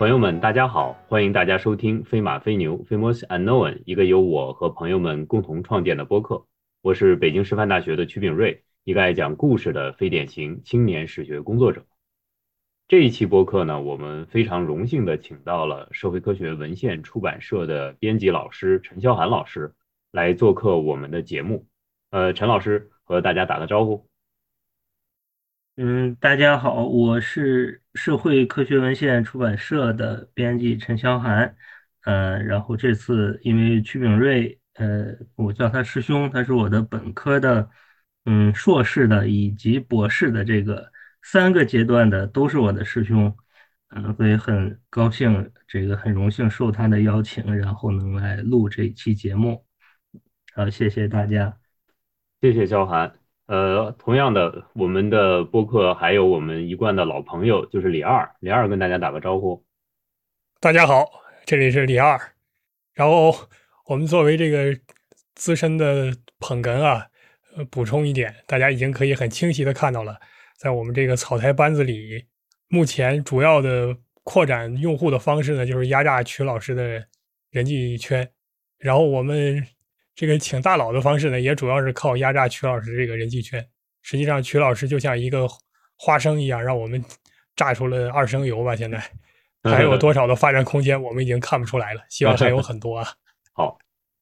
朋友们，大家好！欢迎大家收听《飞马飞牛 Famous Unknown》，一个由我和朋友们共同创建的播客。我是北京师范大学的曲炳瑞，一个爱讲故事的非典型青年史学工作者。这一期播客呢，我们非常荣幸的请到了社会科学文献出版社的编辑老师陈霄涵老师来做客我们的节目。呃，陈老师和大家打个招呼。嗯，大家好，我是社会科学文献出版社的编辑陈霄涵。呃，然后这次因为曲炳瑞，呃，我叫他师兄，他是我的本科的，嗯，硕士的以及博士的这个三个阶段的都是我的师兄，嗯，所以很高兴，这个很荣幸受他的邀请，然后能来录这一期节目。好，谢谢大家。谢谢肖涵。呃，同样的，我们的播客还有我们一贯的老朋友，就是李二。李二跟大家打个招呼。大家好，这里是李二。然后我们作为这个资深的捧哏啊，补充一点，大家已经可以很清晰的看到了，在我们这个草台班子里，目前主要的扩展用户的方式呢，就是压榨曲老师的人际圈。然后我们。这个请大佬的方式呢，也主要是靠压榨曲老师这个人际圈。实际上，曲老师就像一个花生一样，让我们榨出了二升油吧。现在 还有多少的发展空间，我们已经看不出来了。希望还有很多啊。好，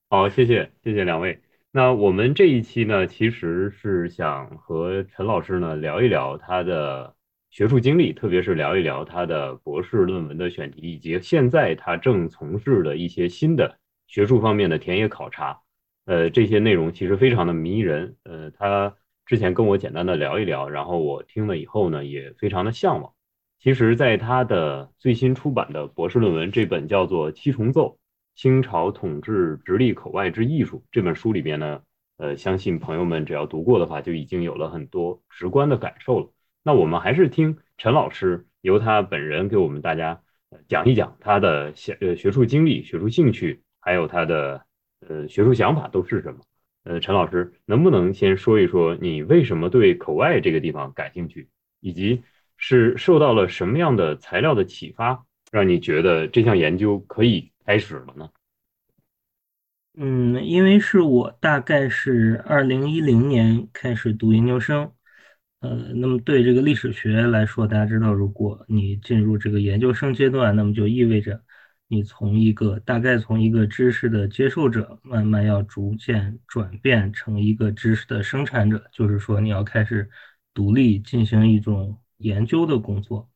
好，谢谢，谢谢两位。那我们这一期呢，其实是想和陈老师呢聊一聊他的学术经历，特别是聊一聊他的博士论文的选题，以及现在他正从事的一些新的学术方面的田野考察。呃，这些内容其实非常的迷人。呃，他之前跟我简单的聊一聊，然后我听了以后呢，也非常的向往。其实，在他的最新出版的博士论文这本叫做《七重奏：清朝统治直隶口外之艺术》这本书里边呢，呃，相信朋友们只要读过的话，就已经有了很多直观的感受了。那我们还是听陈老师由他本人给我们大家讲一讲他的学呃学术经历、学术兴趣，还有他的。呃，学术想法都是什么？呃，陈老师能不能先说一说你为什么对口外这个地方感兴趣，以及是受到了什么样的材料的启发，让你觉得这项研究可以开始了呢？嗯，因为是我大概是二零一零年开始读研究生，呃，那么对这个历史学来说，大家知道，如果你进入这个研究生阶段，那么就意味着。你从一个大概从一个知识的接受者，慢慢要逐渐转变成一个知识的生产者，就是说你要开始独立进行一种研究的工作。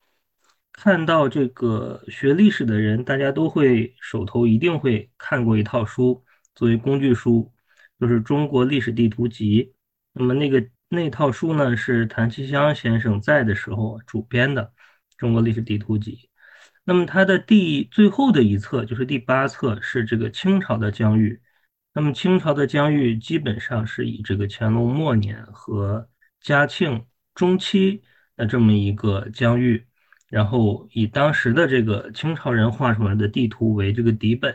看到这个学历史的人，大家都会手头一定会看过一套书作为工具书，就是《中国历史地图集》。那么那个那套书呢，是谭其骧先生在的时候主编的《中国历史地图集》。那么它的第最后的一册就是第八册，是这个清朝的疆域。那么清朝的疆域基本上是以这个乾隆末年和嘉庆中期的这么一个疆域，然后以当时的这个清朝人画出来的地图为这个底本，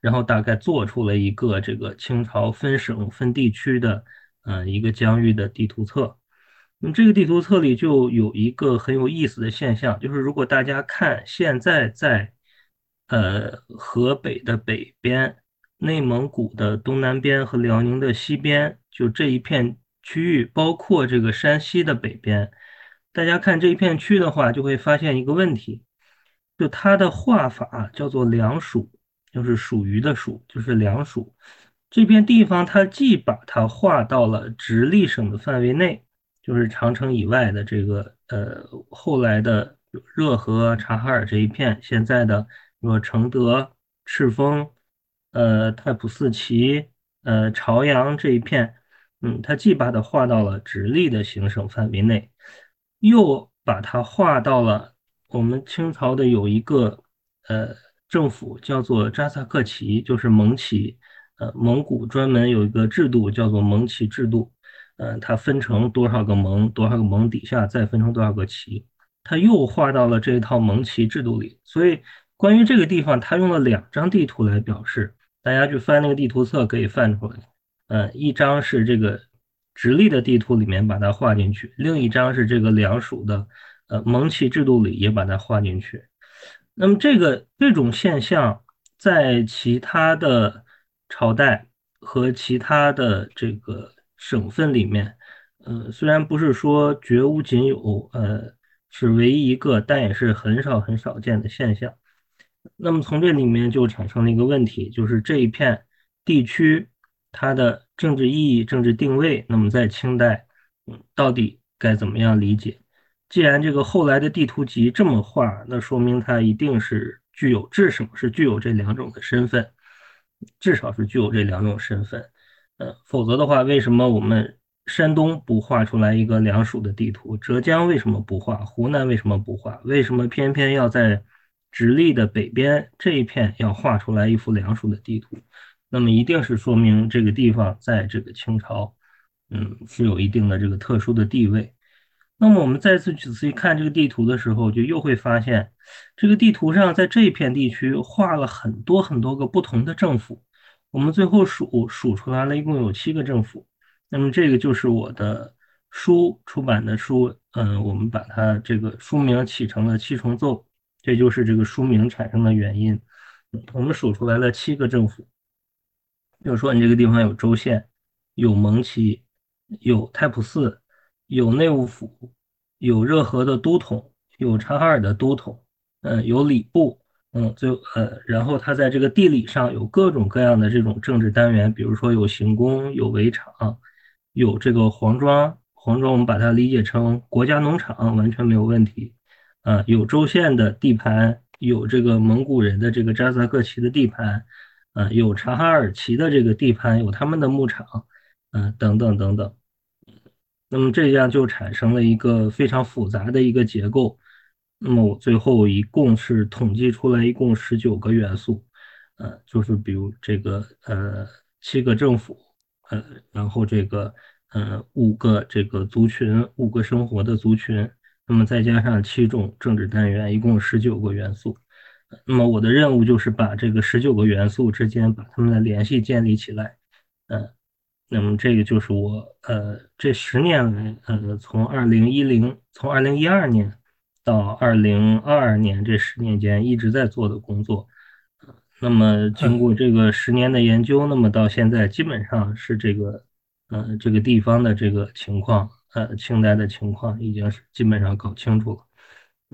然后大概做出了一个这个清朝分省分地区的嗯一个疆域的地图册。那么这个地图册里就有一个很有意思的现象，就是如果大家看现在在呃河北的北边、内蒙古的东南边和辽宁的西边，就这一片区域，包括这个山西的北边，大家看这一片区的话，就会发现一个问题，就它的画法叫做良属，就是属于的属，就是良属。这片地方它既把它划到了直隶省的范围内。就是长城以外的这个呃，后来的热河、察哈尔这一片，现在的说承德、赤峰、呃太仆寺旗、呃朝阳这一片，嗯，它既把它划到了直隶的行省范围内，又把它划到了我们清朝的有一个呃政府叫做扎萨克旗，就是蒙旗，呃，蒙古专门有一个制度叫做蒙旗制度。嗯，它分成多少个盟，多少个盟底下再分成多少个旗，它又划到了这一套盟旗制度里。所以，关于这个地方，它用了两张地图来表示。大家去翻那个地图册可以翻出来。嗯，一张是这个直隶的地图里面把它划进去，另一张是这个两属的呃盟旗制度里也把它划进去。那么这个这种现象在其他的朝代和其他的这个省份里面，呃，虽然不是说绝无仅有，呃，是唯一一个，但也是很少很少见的现象。那么从这里面就产生了一个问题，就是这一片地区它的政治意义、政治定位，那么在清代，到底该怎么样理解？既然这个后来的地图集这么画，那说明它一定是具有至少是具有这两种的身份，至少是具有这两种身份。呃，否则的话，为什么我们山东不画出来一个两蜀的地图？浙江为什么不画？湖南为什么不画？为什么偏偏要在直隶的北边这一片要画出来一幅两蜀的地图？那么一定是说明这个地方在这个清朝，嗯，是有一定的这个特殊的地位。那么我们再次仔细看这个地图的时候，就又会发现，这个地图上在这一片地区画了很多很多个不同的政府。我们最后数数出来了，一共有七个政府。那么这个就是我的书出版的书，嗯，我们把它这个书名起成了《七重奏》，这就是这个书名产生的原因。我们数出来了七个政府，比如说你这个地方有州县，有蒙旗，有太仆寺。有内务府，有热河的都统，有察哈尔的都统，嗯，有礼部，嗯，就呃，然后它在这个地理上有各种各样的这种政治单元，比如说有行宫，有围场，有这个黄庄，黄庄我们把它理解成国家农场，完全没有问题，啊，有州县的地盘，有这个蒙古人的这个扎萨克旗的地盘，啊，有察哈尔旗的这个地盘，有他们的牧场，嗯，等等等等。那么这样就产生了一个非常复杂的一个结构。那么我最后一共是统计出来一共十九个元素，呃，就是比如这个呃七个政府，呃，然后这个呃五个这个族群，五个生活的族群，那么再加上七种政治单元，一共十九个元素。那么我的任务就是把这个十九个元素之间把它们的联系建立起来，嗯。那么这个就是我呃这十年来呃从二零一零从二零一二年到二零二二年这十年间一直在做的工作，那么经过这个十年的研究，那么到现在基本上是这个呃这个地方的这个情况呃清代的情况已经是基本上搞清楚了，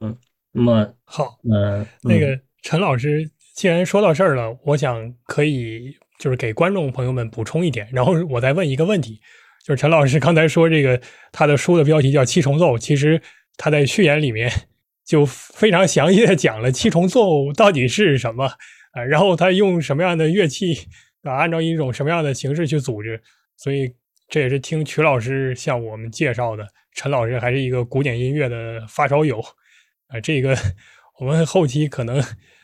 嗯，那么好呃那个陈老师既然说到这儿了，我想可以。就是给观众朋友们补充一点，然后我再问一个问题，就是陈老师刚才说这个他的书的标题叫《七重奏》，其实他在序言里面就非常详细的讲了七重奏到底是什么啊，然后他用什么样的乐器啊，按照一种什么样的形式去组织，所以这也是听曲老师向我们介绍的。陈老师还是一个古典音乐的发烧友啊，这个我们后期可能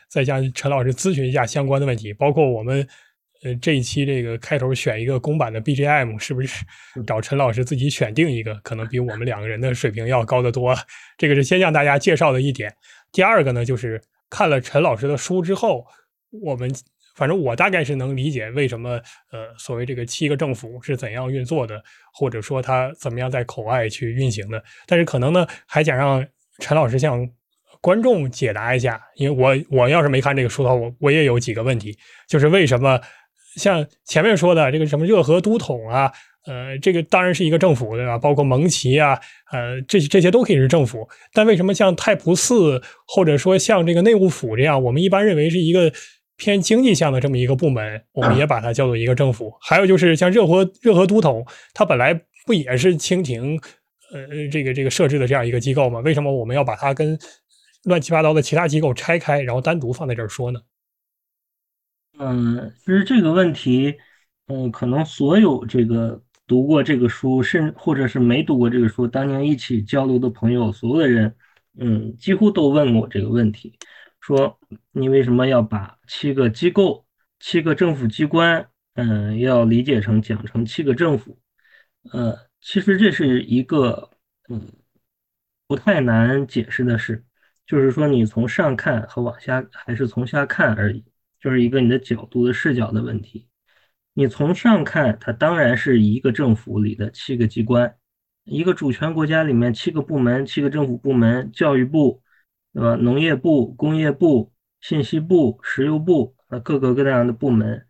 再向陈老师咨询一下相关的问题，包括我们。呃，这一期这个开头选一个公版的 BGM，是不是找陈老师自己选定一个？可能比我们两个人的水平要高得多。这个是先向大家介绍的一点。第二个呢，就是看了陈老师的书之后，我们反正我大概是能理解为什么呃，所谓这个七个政府是怎样运作的，或者说它怎么样在口外去运行的。但是可能呢，还想让陈老师向观众解答一下，因为我我要是没看这个书的话，我我也有几个问题，就是为什么？像前面说的这个什么热河都统啊，呃，这个当然是一个政府对吧？包括蒙旗啊，呃，这这些都可以是政府。但为什么像太仆寺或者说像这个内务府这样，我们一般认为是一个偏经济向的这么一个部门，我们也把它叫做一个政府？还有就是像热河热河都统，它本来不也是清廷呃这个这个设置的这样一个机构吗？为什么我们要把它跟乱七八糟的其他机构拆开，然后单独放在这儿说呢？嗯，其实这个问题，嗯，可能所有这个读过这个书，甚或者是没读过这个书，当年一起交流的朋友，所有的人，嗯，几乎都问过这个问题，说你为什么要把七个机构、七个政府机关，嗯，要理解成讲成七个政府？呃，其实这是一个，嗯，不太难解释的事，就是说你从上看和往下，还是从下看而已。就是一个你的角度的视角的问题。你从上看，它当然是一个政府里的七个机关，一个主权国家里面七个部门、七个政府部门，教育部，对吧？农业部、工业部、信息部、石油部啊，各个各样的部门。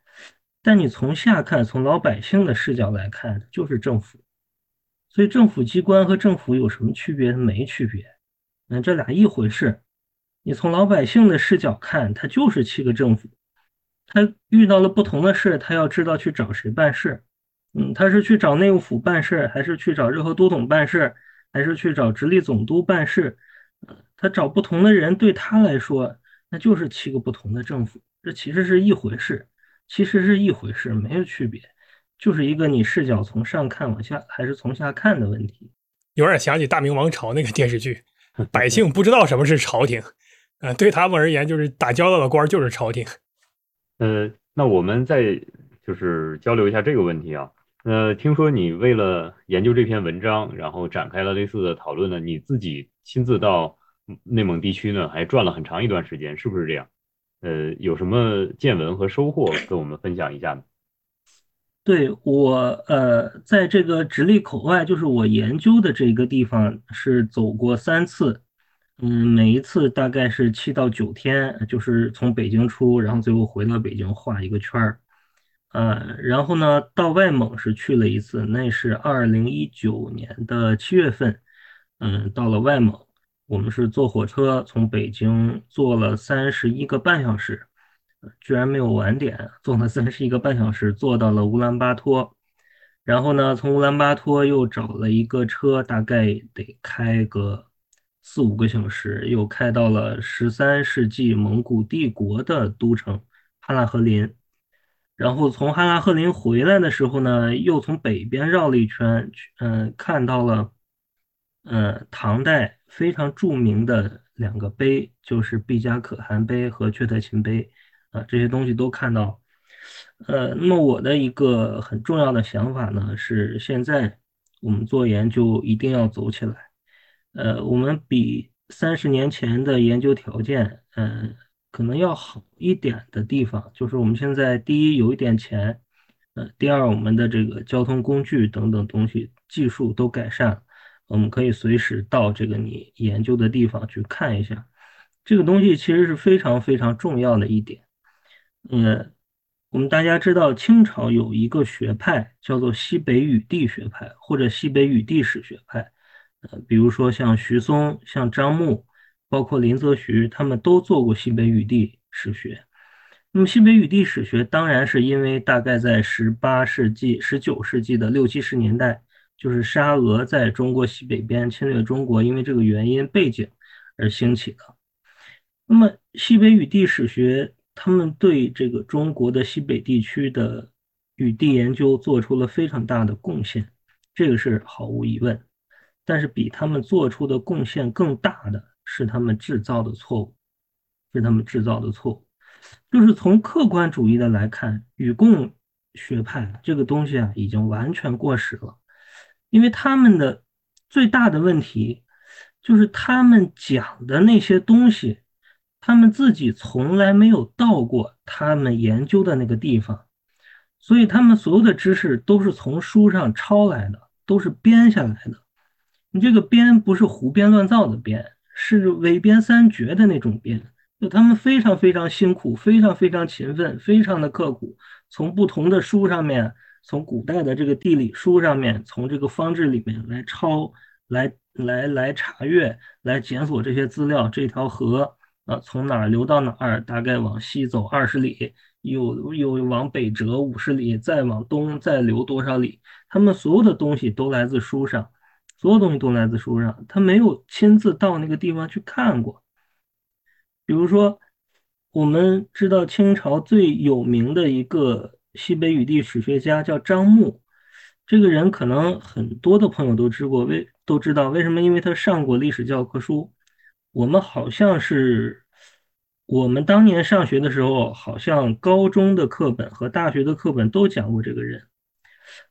但你从下看，从老百姓的视角来看，就是政府。所以政府机关和政府有什么区别？没区别，嗯，这俩一回事。你从老百姓的视角看，它就是七个政府，他遇到了不同的事，他要知道去找谁办事。嗯，他是去找内务府办事，还是去找热河都统办事，还是去找直隶总督办事？他找不同的人，对他来说，那就是七个不同的政府，这其实是一回事，其实是一回事，没有区别，就是一个你视角从上看往下，还是从下看的问题。有点想起大明王朝那个电视剧，百姓不知道什么是朝廷，呃，对他们而言，就是打交道的官就是朝廷。呃，那我们再就是交流一下这个问题啊。呃，听说你为了研究这篇文章，然后展开了类似的讨论呢？你自己亲自到内蒙地区呢，还转了很长一段时间，是不是这样？呃，有什么见闻和收获跟我们分享一下呢？对我，呃，在这个直隶口外，就是我研究的这个地方，是走过三次，嗯，每一次大概是七到九天，就是从北京出，然后最后回到北京画一个圈儿。呃，然后呢，到外蒙是去了一次，那是二零一九年的七月份，嗯，到了外蒙，我们是坐火车从北京坐了三十一个半小时，居然没有晚点，坐了三十一个半小时，坐到了乌兰巴托，然后呢，从乌兰巴托又找了一个车，大概得开个四五个小时，又开到了十三世纪蒙古帝国的都城哈拉和林。然后从哈拉赫林回来的时候呢，又从北边绕了一圈，嗯，看到了，嗯，唐代非常著名的两个碑，就是毕加可汗碑和阙特勤碑，啊，这些东西都看到。呃，那么我的一个很重要的想法呢，是现在我们做研究一定要走起来。呃，我们比三十年前的研究条件，嗯。可能要好一点的地方，就是我们现在第一有一点钱，呃，第二我们的这个交通工具等等东西技术都改善，我们可以随时到这个你研究的地方去看一下，这个东西其实是非常非常重要的一点。嗯，我们大家知道清朝有一个学派叫做西北语地学派或者西北语地史学派，呃，比如说像徐松、像张牧。包括林则徐，他们都做过西北语地史学。那么，西北语地史学当然是因为大概在十八世纪、十九世纪的六七十年代，就是沙俄在中国西北边侵略中国，因为这个原因背景而兴起的。那么，西北语地史学他们对这个中国的西北地区的语地研究做出了非常大的贡献，这个是毫无疑问。但是，比他们做出的贡献更大的。是他们制造的错误，是他们制造的错误。就是从客观主义的来看，与共学派这个东西啊，已经完全过时了。因为他们的最大的问题，就是他们讲的那些东西，他们自己从来没有到过他们研究的那个地方，所以他们所有的知识都是从书上抄来的，都是编下来的。你这个编不是胡编乱造的编。是伪编三绝的那种编，就他们非常非常辛苦，非常非常勤奋，非常的刻苦，从不同的书上面，从古代的这个地理书上面，从这个方志里面来抄，来来来查阅，来检索这些资料。这条河啊，从哪儿流到哪儿，大概往西走二十里，又又往北折五十里，再往东再流多少里？他们所有的东西都来自书上。所有东西都来自书上，他没有亲自到那个地方去看过。比如说，我们知道清朝最有名的一个西北语地史学家叫张牧，这个人可能很多的朋友都知过，为都知道为什么？因为他上过历史教科书。我们好像是我们当年上学的时候，好像高中的课本和大学的课本都讲过这个人。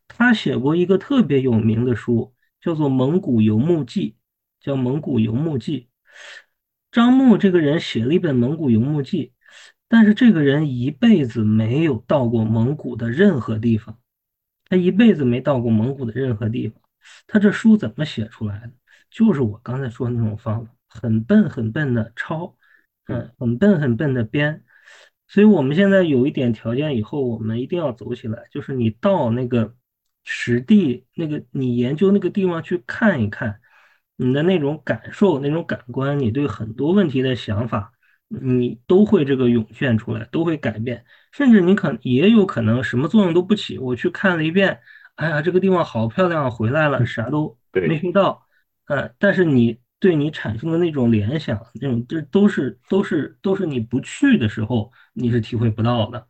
他写过一个特别有名的书。叫做《蒙古游牧记》，叫《蒙古游牧记》。张牧这个人写了一本《蒙古游牧记》，但是这个人一辈子没有到过蒙古的任何地方，他一辈子没到过蒙古的任何地方。他这书怎么写出来的？就是我刚才说的那种方法，很笨很笨的抄，嗯，很笨很笨的编。所以我们现在有一点条件，以后我们一定要走起来，就是你到那个实地，那个你研究那个地方去看一看，你的那种感受、那种感官，你对很多问题的想法，你都会这个涌现出来，都会改变，甚至你可也有可能什么作用都不起。我去看了一遍，哎呀，这个地方好漂亮，回来了啥都 没学到，呃，但是你。对你产生的那种联想，那种这都是都是都是你不去的时候你是体会不到的。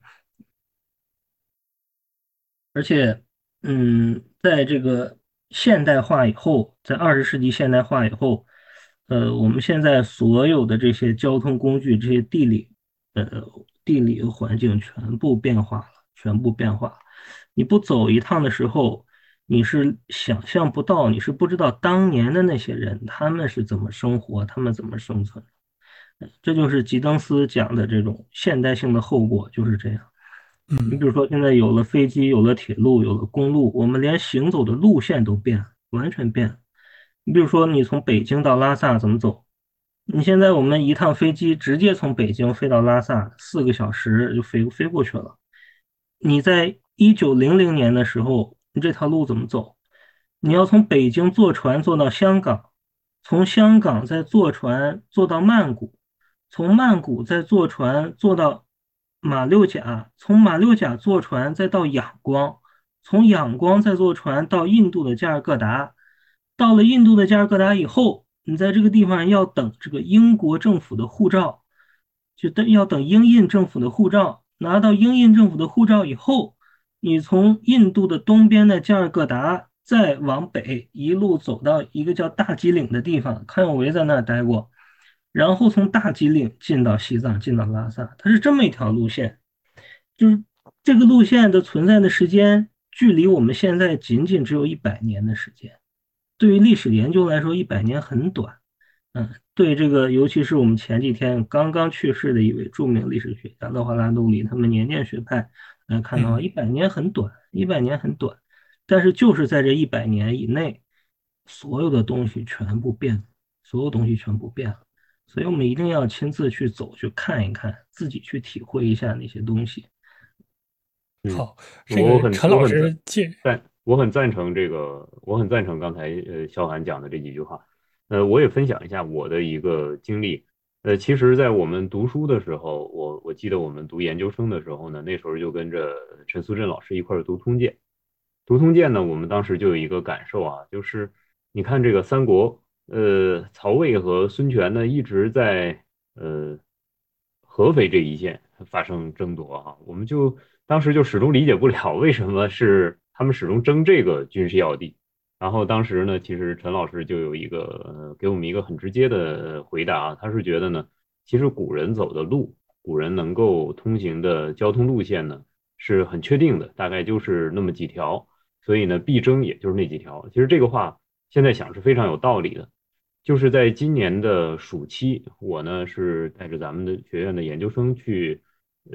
而且，嗯，在这个现代化以后，在二十世纪现代化以后，呃，我们现在所有的这些交通工具、这些地理，呃，地理环境全部变化了，全部变化。你不走一趟的时候。你是想象不到，你是不知道当年的那些人他们是怎么生活，他们怎么生存。这就是吉登斯讲的这种现代性的后果，就是这样。嗯，你比如说现在有了飞机，有了铁路，有了公路，我们连行走的路线都变了，完全变了。你比如说你从北京到拉萨怎么走？你现在我们一趟飞机直接从北京飞到拉萨，四个小时就飞飞过去了。你在一九零零年的时候。你这条路怎么走？你要从北京坐船坐到香港，从香港再坐船坐到曼谷，从曼谷再坐船坐到马六甲，从马六甲坐船再到仰光，从仰光再坐船到印度的加尔各答。到了印度的加尔各答以后，你在这个地方要等这个英国政府的护照，就等要等英印政府的护照，拿到英印政府的护照以后。你从印度的东边的加尔各答再往北一路走到一个叫大吉岭的地方，康有为在那儿待过，然后从大吉岭进到西藏，进到拉萨，它是这么一条路线，就是这个路线的存在的时间距离我们现在仅仅只有一百年的时间，对于历史研究来说，一百年很短，嗯，对这个，尤其是我们前几天刚刚去世的一位著名历史学家勒华拉杜里，他们年鉴学派。来看到一百年很短，一百年很短，但是就是在这一百年以内，所有的东西全部变，所有东西全部变了，所以我们一定要亲自去走，去看一看，自己去体会一下那些东西。好，我很陈老师介，赞，我很赞成这个，我很赞成刚才呃肖涵讲的这几句话，呃，我也分享一下我的一个经历。呃，其实，在我们读书的时候，我我记得我们读研究生的时候呢，那时候就跟着陈苏振老师一块儿读《通鉴》。读《通鉴》呢，我们当时就有一个感受啊，就是你看这个三国，呃，曹魏和孙权呢一直在呃合肥这一线发生争夺哈，我们就当时就始终理解不了为什么是他们始终争这个军事要地。然后当时呢，其实陈老师就有一个给我们一个很直接的回答啊，他是觉得呢，其实古人走的路，古人能够通行的交通路线呢，是很确定的，大概就是那么几条，所以呢，必争也就是那几条。其实这个话现在想是非常有道理的，就是在今年的暑期，我呢是带着咱们的学院的研究生去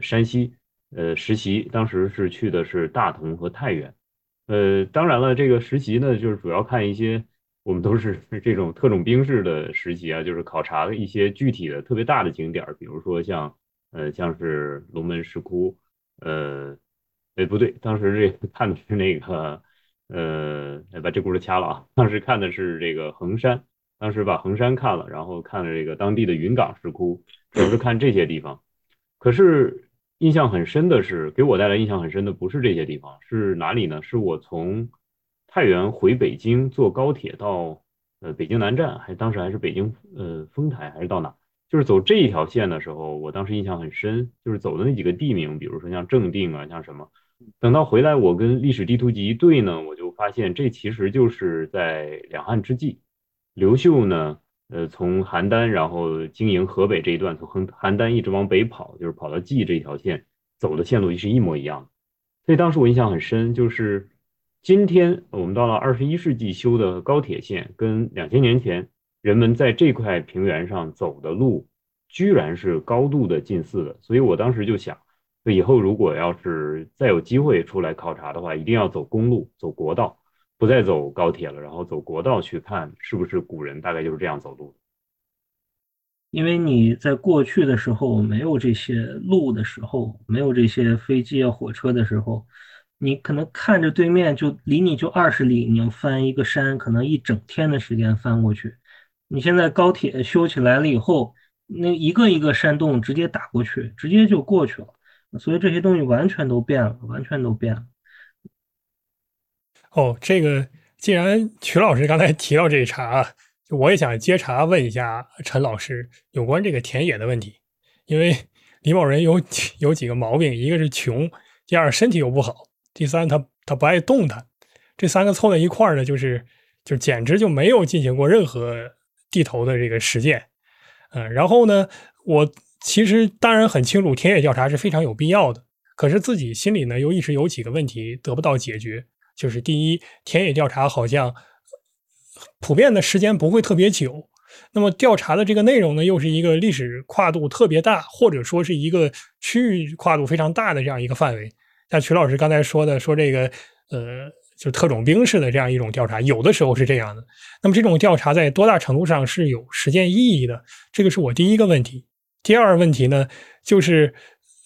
山西呃实习，当时是去的是大同和太原。呃，当然了，这个实习呢，就是主要看一些，我们都是 这种特种兵式的实习啊，就是考察一些具体的、特别大的景点，比如说像，呃，像是龙门石窟，呃，哎，不对，当时这看的是那个，呃，把这轱辘掐了啊，当时看的是这个衡山，当时把衡山看了，然后看了这个当地的云冈石窟，主要是看这些地方，可是。印象很深的是，给我带来印象很深的不是这些地方，是哪里呢？是我从太原回北京坐高铁到呃北京南站，还当时还是北京呃丰台还是到哪？就是走这一条线的时候，我当时印象很深，就是走的那几个地名，比如说像正定啊，像什么。等到回来，我跟历史地图集一对呢，我就发现这其实就是在两汉之际，刘秀呢。呃，从邯郸，然后经营河北这一段，从邯邯郸一直往北跑，就是跑到蓟这一条线走的线路是一模一样的。所以当时我印象很深，就是今天我们到了二十一世纪修的高铁线，跟两千年前人们在这块平原上走的路，居然是高度的近似的。所以我当时就想，以后如果要是再有机会出来考察的话，一定要走公路，走国道。不再走高铁了，然后走国道去看是不是古人大概就是这样走路因为你在过去的时候没有这些路的时候，没有这些飞机啊、火车的时候，你可能看着对面就离你就二十里，你要翻一个山，可能一整天的时间翻过去。你现在高铁修起来了以后，那一个一个山洞直接打过去，直接就过去了。所以这些东西完全都变了，完全都变了。哦，这个既然曲老师刚才提到这一茬啊。我也想接茬问一下陈老师有关这个田野的问题，因为李某人有有几个毛病，一个是穷，第二身体又不好，第三他他不爱动弹，这三个凑在一块儿呢，就是就简直就没有进行过任何地头的这个实践，嗯，然后呢，我其实当然很清楚田野调查是非常有必要的，可是自己心里呢又一直有几个问题得不到解决，就是第一，田野调查好像。普遍的时间不会特别久，那么调查的这个内容呢，又是一个历史跨度特别大，或者说是一个区域跨度非常大的这样一个范围。像曲老师刚才说的，说这个呃，就特种兵式的这样一种调查，有的时候是这样的。那么这种调查在多大程度上是有实践意义的？这个是我第一个问题。第二问题呢，就是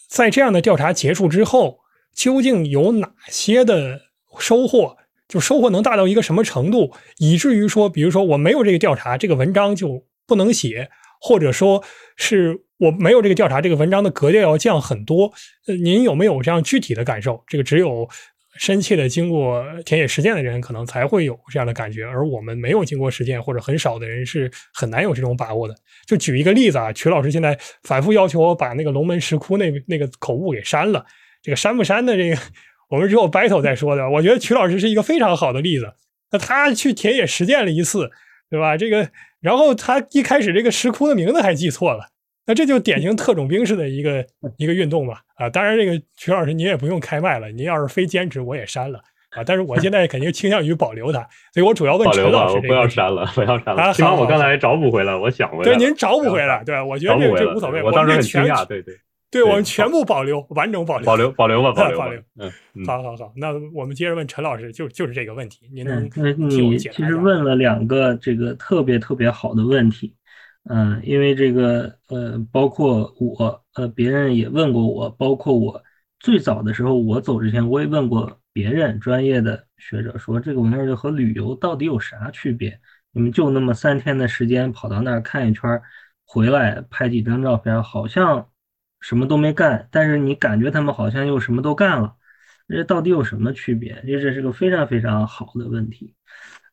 在这样的调查结束之后，究竟有哪些的收获？就收获能大到一个什么程度，以至于说，比如说我没有这个调查，这个文章就不能写，或者说是我没有这个调查，这个文章的格调要降很多。呃，您有没有这样具体的感受？这个只有深切的经过田野实践的人可能才会有这样的感觉，而我们没有经过实践或者很少的人是很难有这种把握的。就举一个例子啊，曲老师现在反复要求我把那个龙门石窟那那个口误给删了，这个删不删的这个。我们只有 battle 再说的，我觉得曲老师是一个非常好的例子。那他去田野实践了一次，对吧？这个，然后他一开始这个石窟的名字还记错了，那这就典型特种兵式的一个 一个运动嘛。啊，当然这个曲老师您也不用开麦了，您要是非坚持，我也删了啊。但是我现在肯定倾向于保留它，所以我主要问陈老师，不要删了，不要删了。起码我刚才找补回来，我想回来。对，您找补回来，对，我觉得这这无所谓。我当时很惊讶，对对。对我们全部保留，完整保留，保留，保留吧，保留，保留。嗯，好好好，那我们接着问陈老师，就就是这个问题，您能你其实问了两个这个特别特别好的问题，嗯，因为这个呃，包括我呃，别人也问过我，包括我最早的时候，我走之前我也问过别人专业的学者，说这个玩意儿和旅游到底有啥区别？你们就那么三天的时间跑到那儿看一圈，回来拍几张照片，好像。什么都没干，但是你感觉他们好像又什么都干了，这到底有什么区别？这这是个非常非常好的问题。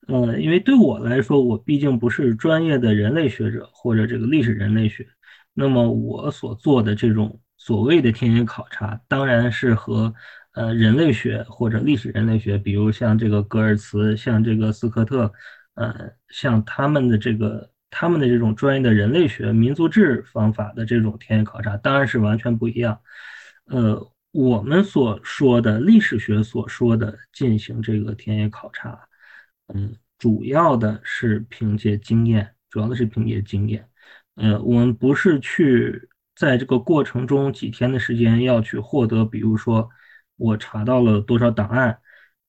呃，因为对我来说，我毕竟不是专业的人类学者或者这个历史人类学，那么我所做的这种所谓的田野考察，当然是和呃人类学或者历史人类学，比如像这个格尔茨，像这个斯科特，呃，像他们的这个。他们的这种专业的人类学、民族志方法的这种田野考察，当然是完全不一样。呃，我们所说的历史学所说的进行这个田野考察，嗯，主要的是凭借经验，主要的是凭借经验。呃，我们不是去在这个过程中几天的时间要去获得，比如说我查到了多少档案，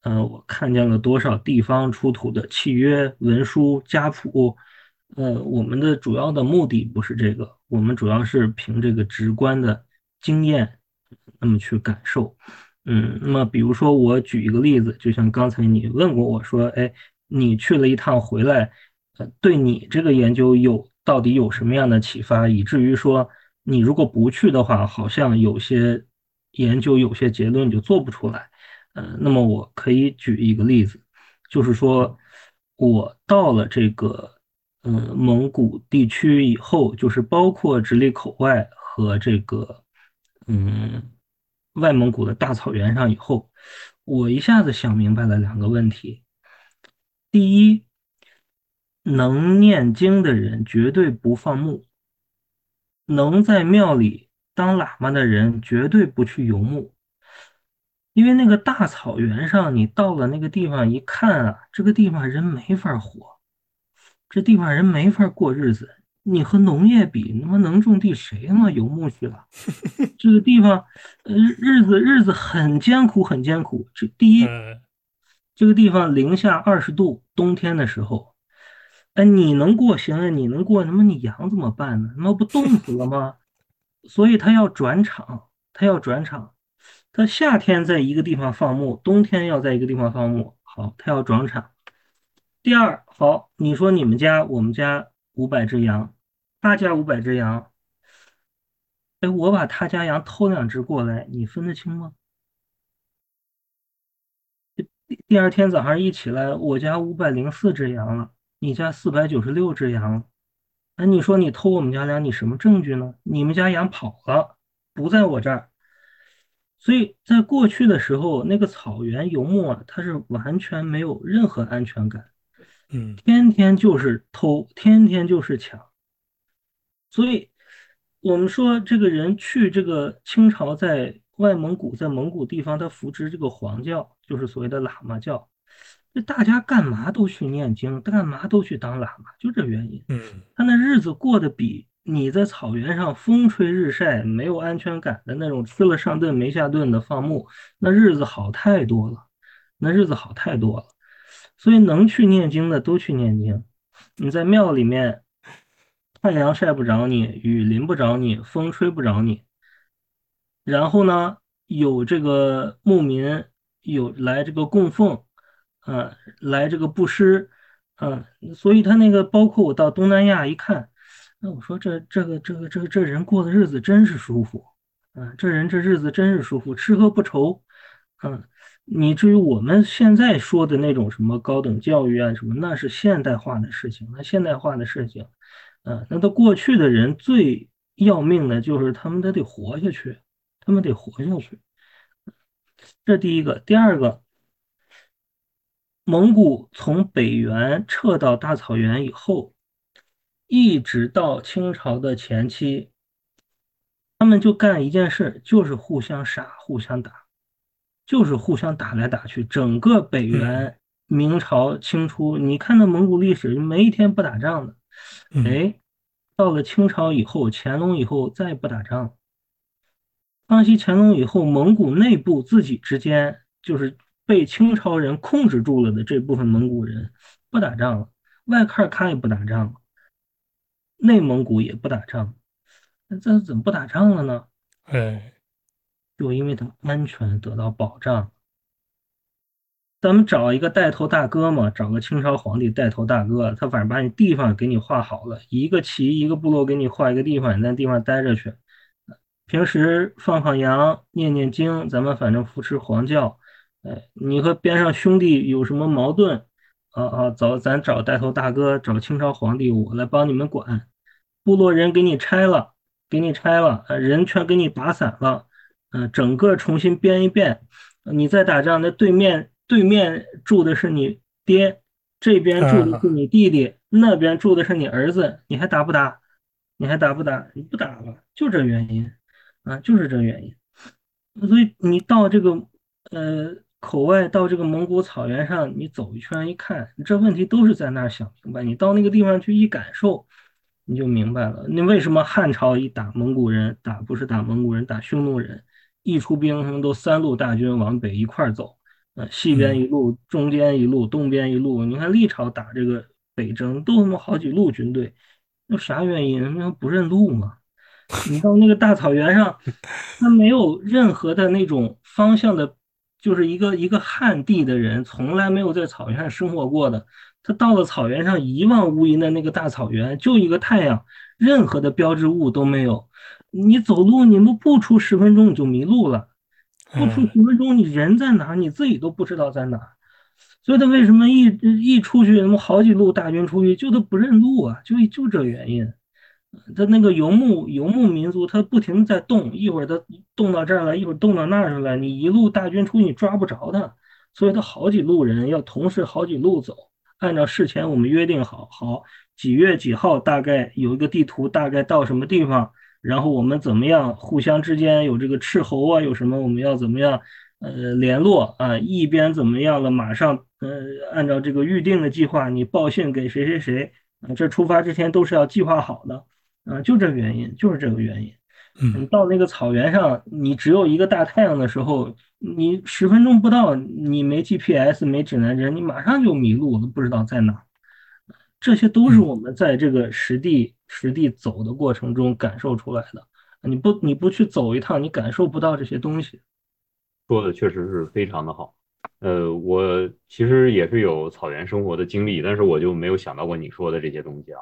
呃，我看见了多少地方出土的契约、文书、家谱。呃，我们的主要的目的不是这个，我们主要是凭这个直观的经验，那么去感受。嗯，那么比如说我举一个例子，就像刚才你问过我说，哎，你去了一趟回来，呃，对你这个研究有到底有什么样的启发，以至于说你如果不去的话，好像有些研究有些结论就做不出来。呃，那么我可以举一个例子，就是说我到了这个。嗯，蒙古地区以后就是包括直隶口外和这个嗯外蒙古的大草原上以后，我一下子想明白了两个问题。第一，能念经的人绝对不放牧，能在庙里当喇嘛的人绝对不去游牧，因为那个大草原上，你到了那个地方一看啊，这个地方人没法活。这地方人没法过日子，你和农业比，他妈能种地谁他妈游牧去了？这个地方，呃，日子日子很艰苦，很艰苦。这第一，这个地方零下二十度，冬天的时候，哎，你能过行啊，你能过，那么你羊怎么办呢？那不冻死了吗？所以他要转场，他要转场。他夏天在一个地方放牧，冬天要在一个地方放牧。好，他要转场。第二，好，你说你们家，我们家五百只羊，他家五百只羊。哎，我把他家羊偷两只过来，你分得清吗？第二天早上一起来，我家五百零四只羊了，你家四百九十六只羊。哎，你说你偷我们家羊，你什么证据呢？你们家羊跑了，不在我这儿。所以在过去的时候，那个草原游牧啊，它是完全没有任何安全感，嗯天天就是偷，天天就是抢。所以，我们说这个人去这个清朝在外蒙古，在蒙古地方，他扶植这个黄教，就是所谓的喇嘛教。这大家干嘛都去念经，干嘛都去当喇嘛，就这原因。嗯他那日子过得比你在草原上风吹日晒、没有安全感的那种吃了上顿没下顿的放牧，那日子好太多了，那日子好太多了。所以能去念经的都去念经。你在庙里面，太阳晒不着你，雨淋不着你，风吹不着你。然后呢，有这个牧民有来这个供奉，啊，来这个布施，嗯，所以他那个包括我到东南亚一看，那我说这这个这个这个这人过的日子真是舒服，嗯，这人这日子真是舒服，吃喝不愁，嗯，你至于我们现在说的那种什么高等教育啊什么，那是现代化的事情，那现代化的事情，啊，那他过去的人最要命的就是他们他得活下去。他们得活下去，这第一个。第二个，蒙古从北原撤到大草原以后，一直到清朝的前期，他们就干一件事，就是互相杀、互相打，就是互相打来打去。整个北元、明朝、清初，你看那蒙古历史，没一天不打仗的。嗯哎，到了清朝以后，乾隆以后再也不打仗。康熙、乾隆以后，蒙古内部自己之间就是被清朝人控制住了的这部分蒙古人不打仗了，外喀尔喀也不打仗了，内蒙古也不打仗，那这怎么不打仗了呢？哎就因为他安全得到保障。咱们找一个带头大哥嘛，找个清朝皇帝带头大哥，他反正把你地方给你划好了，一个旗一个部落给你划一个地方，你在地方待着去。平时放放羊、念念经，咱们反正扶持黄教。哎，你和边上兄弟有什么矛盾？啊啊，找咱找带头大哥，找清朝皇帝，我来帮你们管。部落人给你拆了，给你拆了，人全给你打散了，嗯、整个重新编一遍。你再打仗，那对面对面住的是你爹，这边住的是你弟弟，那边住的是你儿子，你还打不打？你还打不打？你不打了，就这原因。啊，就是这原因。所以你到这个呃口外，到这个蒙古草原上，你走一圈一看，这问题都是在那儿想明白。你到那个地方去一感受，你就明白了。那为什么汉朝一打蒙古人，打不是打蒙古人，打匈奴人，一出兵，他们都三路大军往北一块儿走，呃，西边一路，中间一路，东边一路。你看历朝打这个北征，都他妈好几路军队，那啥原因？那不认路吗？你到那个大草原上，他没有任何的那种方向的，就是一个一个旱地的人，从来没有在草原上生活过的。他到了草原上，一望无垠的那个大草原，就一个太阳，任何的标志物都没有。你走路，你都不出十分钟你就迷路了，不出嗯十分钟你人在哪儿，你自己都不知道在哪儿。所以他为什么一一出去，那么好几路大军出去，就他不认路啊，就就这原因。他那个游牧游牧民族，他不停地在动，一会儿他动到这儿了，一会儿动到那儿去了，你一路大军出去，你抓不着他，所以他好几路人要同时好几路走，按照事前我们约定好，好几月几号大概有一个地图，大概到什么地方，然后我们怎么样互相之间有这个斥候啊，有什么我们要怎么样呃联络啊，一边怎么样了，马上呃按照这个预定的计划，你报信给谁谁谁啊，这出发之前都是要计划好的。啊，就这原因，就是这个原因。你嗯到那个草原上，你只有一个大太阳的时候，你十分钟不到，你没 GPS，没指南针，你马上就迷路了，不知道在哪儿。这些都是我们在这个实地实地走的过程中感受出来的。你不你不去走一趟，你感受不到这些东西。说的确实是非常的好。呃，我其实也是有草原生活的经历，但是我就没有想到过你说的这些东西啊。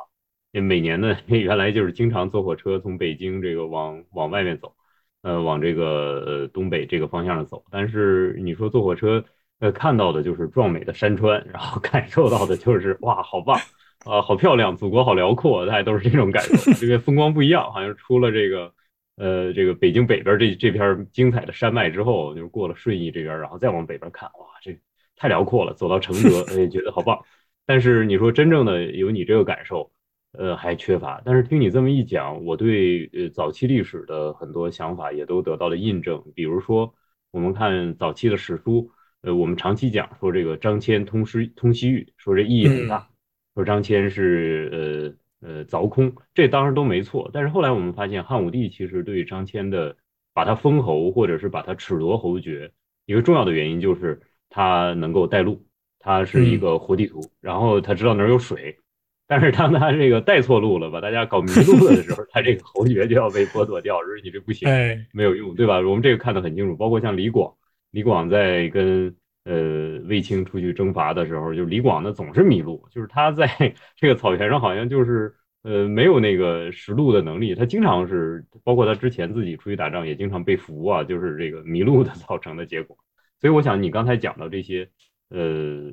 因为每年呢，原来就是经常坐火车从北京这个往往外面走，呃，往这个呃东北这个方向上走。但是你说坐火车，呃，看到的就是壮美的山川，然后感受到的就是哇，好棒啊，好漂亮，祖国好辽阔，大家都是这种感受。这个风光不一样，好像出了这个。呃，这个北京北边这这片精彩的山脉之后，就是过了顺义这边，然后再往北边看，哇，这太辽阔了。走到承德，哎，觉得好棒。但是你说真正的有你这个感受，呃，还缺乏。但是听你这么一讲，我对呃早期历史的很多想法也都得到了印证。比如说，我们看早期的史书，呃，我们长期讲说这个张骞通西通西域，说这意义很大，说张骞是呃。呃，凿空这当然都没错，但是后来我们发现汉武帝其实对张骞的把他封侯或者是把他褫夺侯爵，一个重要的原因就是他能够带路，他是一个活地图，然后他知道哪儿有水，但是当他这个带错路了，把大家搞迷路了的时候，他这个侯爵就要被剥夺掉，说你这不行，没有用，对吧？我们这个看得很清楚，包括像李广，李广在跟。呃，卫青出去征伐的时候，就李广呢总是迷路，就是他在 这个草原上好像就是呃没有那个识路的能力，他经常是包括他之前自己出去打仗也经常被俘啊，就是这个迷路的 造成的结果。所以我想你刚才讲到这些，呃，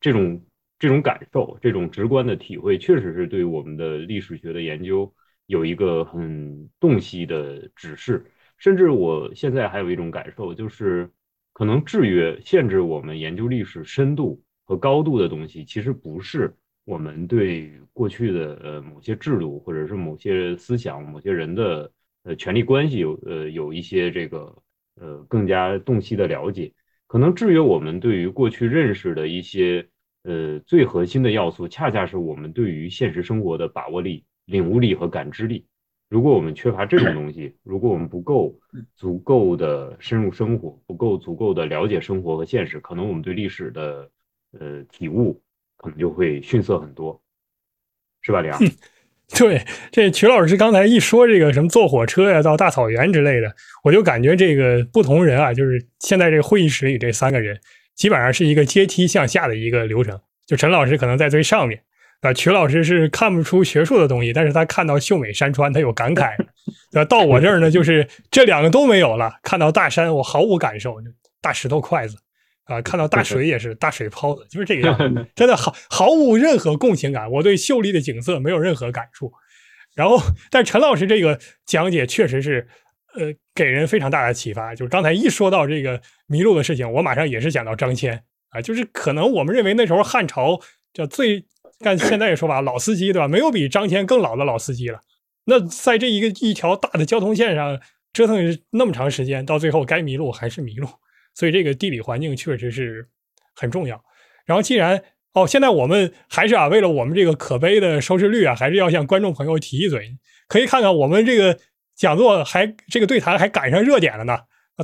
这种这种感受，这种直观的体会，确实是对我们的历史学的研究有一个很洞悉的指示。甚至我现在还有一种感受，就是。可能制约限制我们研究历史深度和高度的东西，其实不是我们对过去的呃某些制度或者是某些思想、某些人的呃权力关系有呃有一些这个呃更加洞悉的了解。可能制约我们对于过去认识的一些呃最核心的要素，恰恰是我们对于现实生活的把握力、领悟力和感知力。如果我们缺乏这种东西，如果我们不够足够的深入生活，不够足够的了解生活和现实，可能我们对历史的呃体悟可能就会逊色很多，是吧，梁？对，这曲老师刚才一说这个什么坐火车呀到大草原之类的，我就感觉这个不同人啊，就是现在这个会议室里这三个人，基本上是一个阶梯向下的一个流程，就陈老师可能在最上面。啊，曲老师是看不出学术的东西，但是他看到秀美山川，他有感慨。呃，到我这儿呢，就是这两个都没有了。看到大山，我毫无感受，大石头筷子啊；看到大水也是大水泡子，就是这个样子，真的毫毫无任何共情感。我对秀丽的景色没有任何感触。然后，但陈老师这个讲解确实是，呃，给人非常大的启发。就是刚才一说到这个迷路的事情，我马上也是想到张骞啊，就是可能我们认为那时候汉朝叫最。按现在也说法，老司机对吧？没有比张骞更老的老司机了。那在这一个一条大的交通线上折腾那么长时间，到最后该迷路还是迷路。所以这个地理环境确实是很重要。然后既然哦，现在我们还是啊，为了我们这个可悲的收视率啊，还是要向观众朋友提一嘴，可以看看我们这个讲座还这个对谈还赶上热点了呢。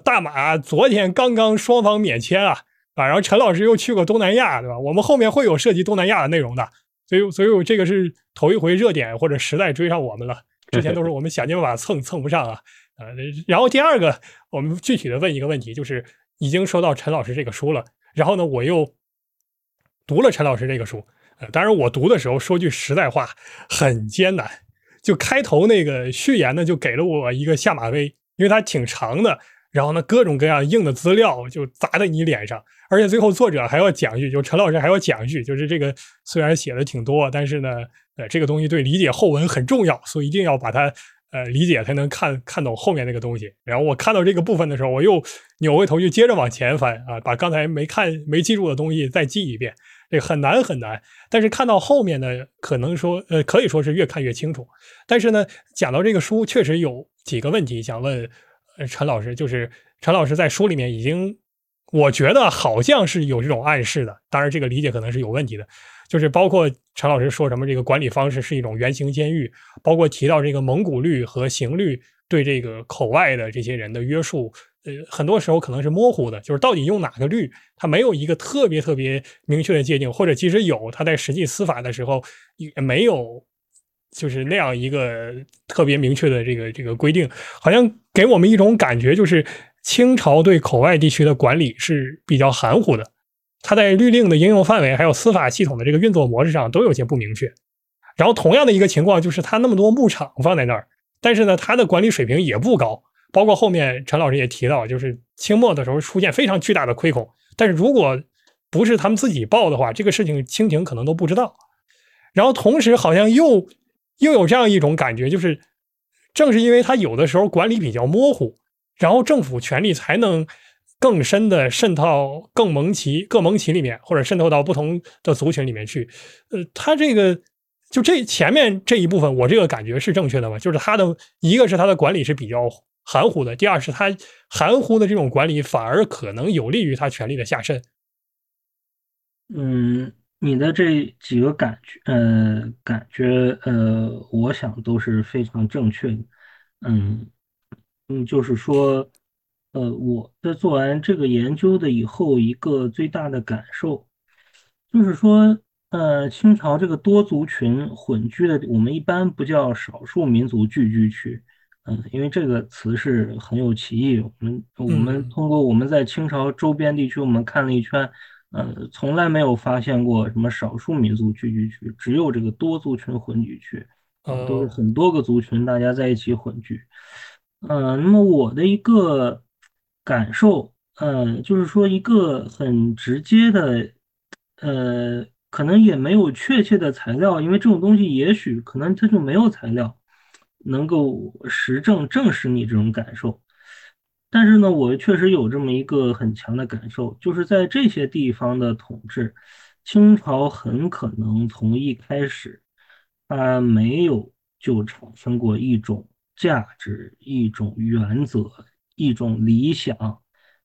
大马昨天刚刚双方免签啊啊，然后陈老师又去过东南亚，对吧？我们后面会有涉及东南亚的内容的。所以，所以我这个是头一回热点或者时代追上我们了。之前都是我们想尽办法蹭，蹭不上啊。呃，然后第二个，我们具体的问一个问题，就是已经说到陈老师这个书了。然后呢，我又读了陈老师这个书。呃，当然我读的时候说句实在话，很艰难。就开头那个序言呢，就给了我一个下马威，因为它挺长的。然后呢，各种各样硬的资料就砸在你脸上，而且最后作者还要讲一句，就陈老师还要讲一句，就是这个虽然写的挺多，但是呢，呃，这个东西对理解后文很重要，所以一定要把它呃理解才能看看懂后面那个东西。然后我看到这个部分的时候，我又扭回头去接着往前翻啊，把刚才没看没记住的东西再记一遍，这很难很难。但是看到后面呢，可能说呃可以说是越看越清楚。但是呢，讲到这个书，确实有几个问题想问。呃，陈老师就是陈老师在书里面已经，我觉得好像是有这种暗示的，当然这个理解可能是有问题的。就是包括陈老师说什么这个管理方式是一种圆形监狱，包括提到这个蒙古律和刑律对这个口外的这些人的约束，呃，很多时候可能是模糊的，就是到底用哪个律，它没有一个特别特别明确的界定，或者即使有，它在实际司法的时候也没有。就是那样一个特别明确的这个这个规定，好像给我们一种感觉，就是清朝对口外地区的管理是比较含糊的，它在律令的应用范围还有司法系统的这个运作模式上都有些不明确。然后同样的一个情况就是，它那么多牧场放在那儿，但是呢，它的管理水平也不高。包括后面陈老师也提到，就是清末的时候出现非常巨大的亏空，但是如果不是他们自己报的话，这个事情清廷可能都不知道。然后同时好像又。又有这样一种感觉，就是正是因为他有的时候管理比较模糊，然后政府权力才能更深的渗透更蒙旗各蒙旗里面，或者渗透到不同的族群里面去。呃，他这个就这前面这一部分，我这个感觉是正确的吗？就是他的一个是他的管理是比较含糊的，第二是他含糊的这种管理反而可能有利于他权力的下渗。嗯。你的这几个感觉，呃，感觉，呃，我想都是非常正确的。嗯，嗯，就是说，呃，我在做完这个研究的以后，一个最大的感受，就是说，呃，清朝这个多族群混居的，我们一般不叫少数民族聚居区，嗯，因为这个词是很有歧义。我们我们通过我们在清朝周边地区，我们看了一圈。呃，从来没有发现过什么少数民族聚居区，只有这个多族群混居区，都是很多个族群大家在一起混居。呃，那么我的一个感受，呃，就是说一个很直接的，呃，可能也没有确切的材料，因为这种东西也许可能它就没有材料能够实证证实你这种感受。但是呢，我确实有这么一个很强的感受，就是在这些地方的统治，清朝很可能从一开始，它没有就产生过一种价值、一种原则、一种理想，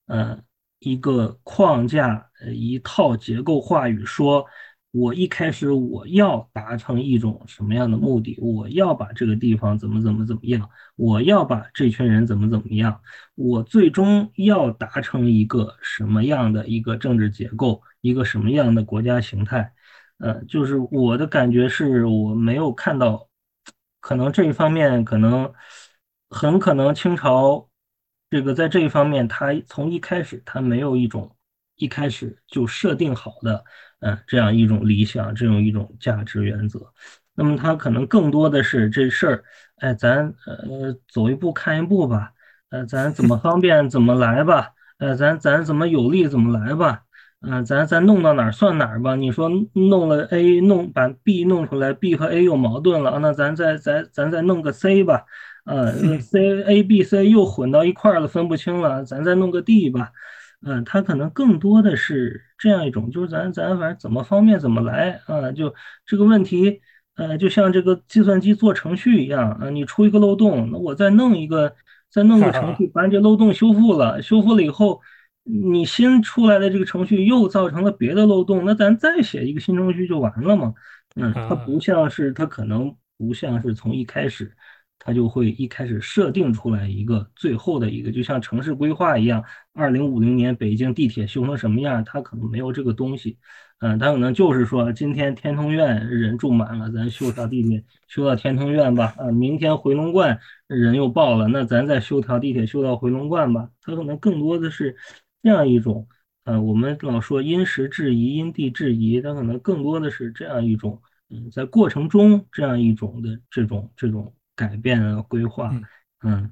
呃，一个框架、呃，一套结构话语说。我一开始我要达成一种什么样的目的？我要把这个地方怎么怎么怎么样？我要把这群人怎么怎么样？我最终要达成一个什么样的一个政治结构？一个什么样的国家形态？呃，就是我的感觉是我没有看到，可能这一方面可能很可能清朝这个在这一方面，他从一开始他没有一种一开始就设定好的。嗯，这样一种理想，这种一种价值原则，那么他可能更多的是这事儿，哎，咱呃走一步看一步吧，呃，咱怎么方便怎么来吧，呃，咱咱怎么有利怎么来吧，嗯，咱咱弄到哪儿算哪儿吧。你说弄了 A，弄把 B 弄出来，B 和 A 又矛盾了，那咱再咱咱再弄个 C 吧，呃，C A B C 又混到一块儿了，分不清了，咱再弄个 D 吧。嗯，他可能更多的是这样一种，就是咱咱反正怎么方便怎么来啊，就这个问题，呃，就像这个计算机做程序一样啊，你出一个漏洞，那我再弄一个，再弄个程序把你这漏洞修复了，修复了以后，你新出来的这个程序又造成了别的漏洞，那咱再写一个新程序就完了嘛？嗯，它不像是，它可能不像是从一开始。它就会一开始设定出来一个最后的一个，就像城市规划一样，二零五零年北京地铁修成什么样，它可能没有这个东西，嗯，它可能就是说今天天通苑人住满了，咱修条地铁修到天通苑吧，啊，明天回龙观人又爆了，那咱再修条地铁修到回龙观吧，它可能更多的是这样一种，呃，我们老说因时制宜，因地制宜，它可能更多的是这样一种，嗯，在过程中这样一种的这种这种。改变了规划，嗯，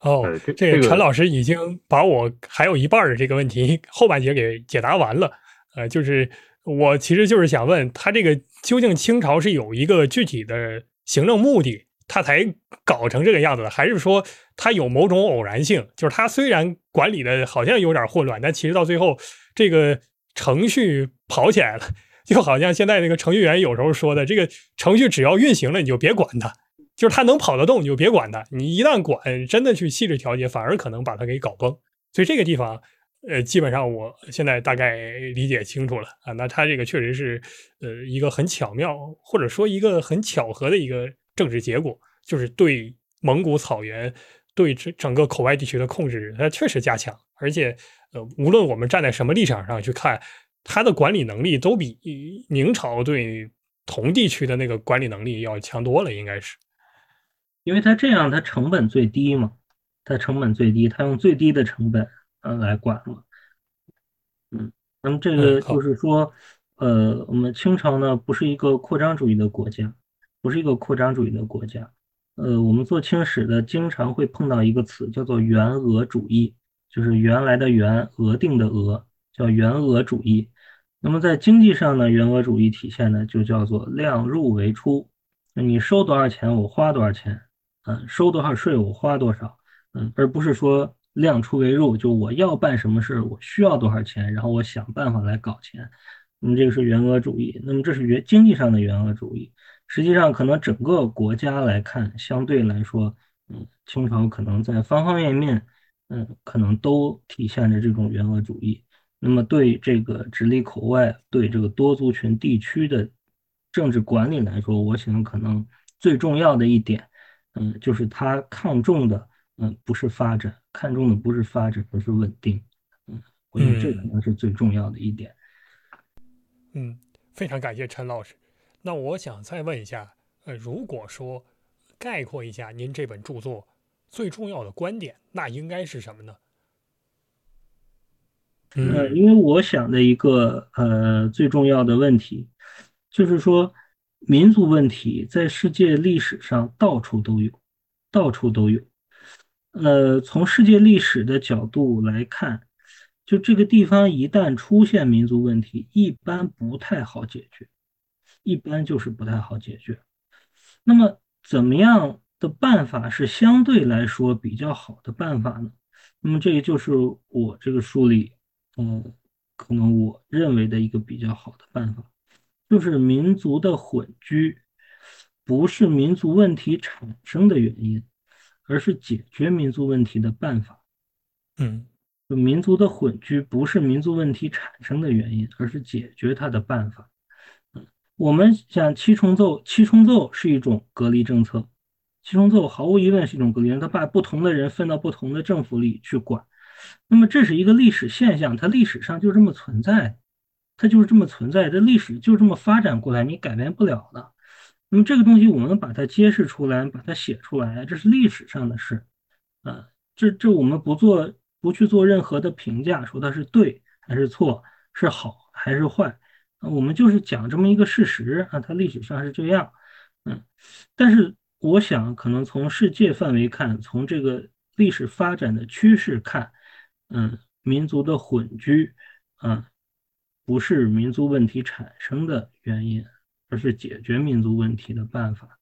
哦，这个陈老师已经把我还有一半的这个问题后半截给解答完了，呃，就是我其实就是想问他这个究竟清朝是有一个具体的行政目的，他才搞成这个样子的，还是说他有某种偶然性？就是他虽然管理的好像有点混乱，但其实到最后这个程序跑起来了，就好像现在那个程序员有时候说的，这个程序只要运行了，你就别管它。就是它能跑得动，你就别管它。你一旦管，真的去细致调节，反而可能把它给搞崩。所以这个地方，呃，基本上我现在大概理解清楚了啊。那它这个确实是，呃，一个很巧妙，或者说一个很巧合的一个政治结果，就是对蒙古草原对整整个口外地区的控制，它确实加强，而且呃，无论我们站在什么立场上去看，它的管理能力都比明朝对同地区的那个管理能力要强多了，应该是，因为它这样，它成本最低嘛，它成本最低，它用最低的成本呃来管嘛，嗯，那么这个就是说，呃，我们清朝呢不是一个扩张主义的国家，不是一个扩张主义的国家。呃，我们做清史的经常会碰到一个词，叫做原俄主义，就是原来的原，额定的额，叫原俄主义。那么在经济上呢，原俄主义体现的就叫做量入为出，你收多少钱我花多少钱，嗯，收多少税我花多少，嗯，而不是说量出为入，就我要办什么事我需要多少钱，然后我想办法来搞钱，那么这个是原额主义，那么这是原经济上的原额主义。实际上，可能整个国家来看，相对来说，嗯，清朝可能在方方面面，嗯，可能都体现着这种原额主义。那么，对这个直隶口外，对这个多族群地区的政治管理来说，我想可能最重要的一点，嗯，就是他看重的，嗯，不是发展，看重的不是发展，而是稳定。嗯，我觉得这可能是最重要的一点。嗯，非常感谢陈老师。那我想再问一下，呃，如果说概括一下您这本著作最重要的观点，那应该是什么呢？嗯，因为我想的一个呃最重要的问题，就是说民族问题在世界历史上到处都有，到处都有。呃，从世界历史的角度来看，就这个地方一旦出现民族问题，一般不太好解决。一般就是不太好解决。那么，怎么样的办法是相对来说比较好的办法呢？那么，这个就是我这个书里，嗯，可能我认为的一个比较好的办法，就是民族的混居不是民族问题产生的原因，而是解决民族问题的办法。嗯，民族的混居不是民族问题产生的原因，而是解决它的办法。嗯我们像七重奏，七重奏是一种隔离政策。七重奏毫无疑问是一种隔离政策，它把不同的人分到不同的政府里去管。那么这是一个历史现象，它历史上就这么存在，它就是这么存在，这历史就这么发展过来，你改变不了的。那么这个东西我们把它揭示出来，把它写出来，这是历史上的事。啊，这这我们不做，不去做任何的评价，说它是对还是错，是好还是坏。我们就是讲这么一个事实啊，它历史上是这样，嗯，但是我想可能从世界范围看，从这个历史发展的趋势看，嗯，民族的混居，啊，不是民族问题产生的原因，而是解决民族问题的办法。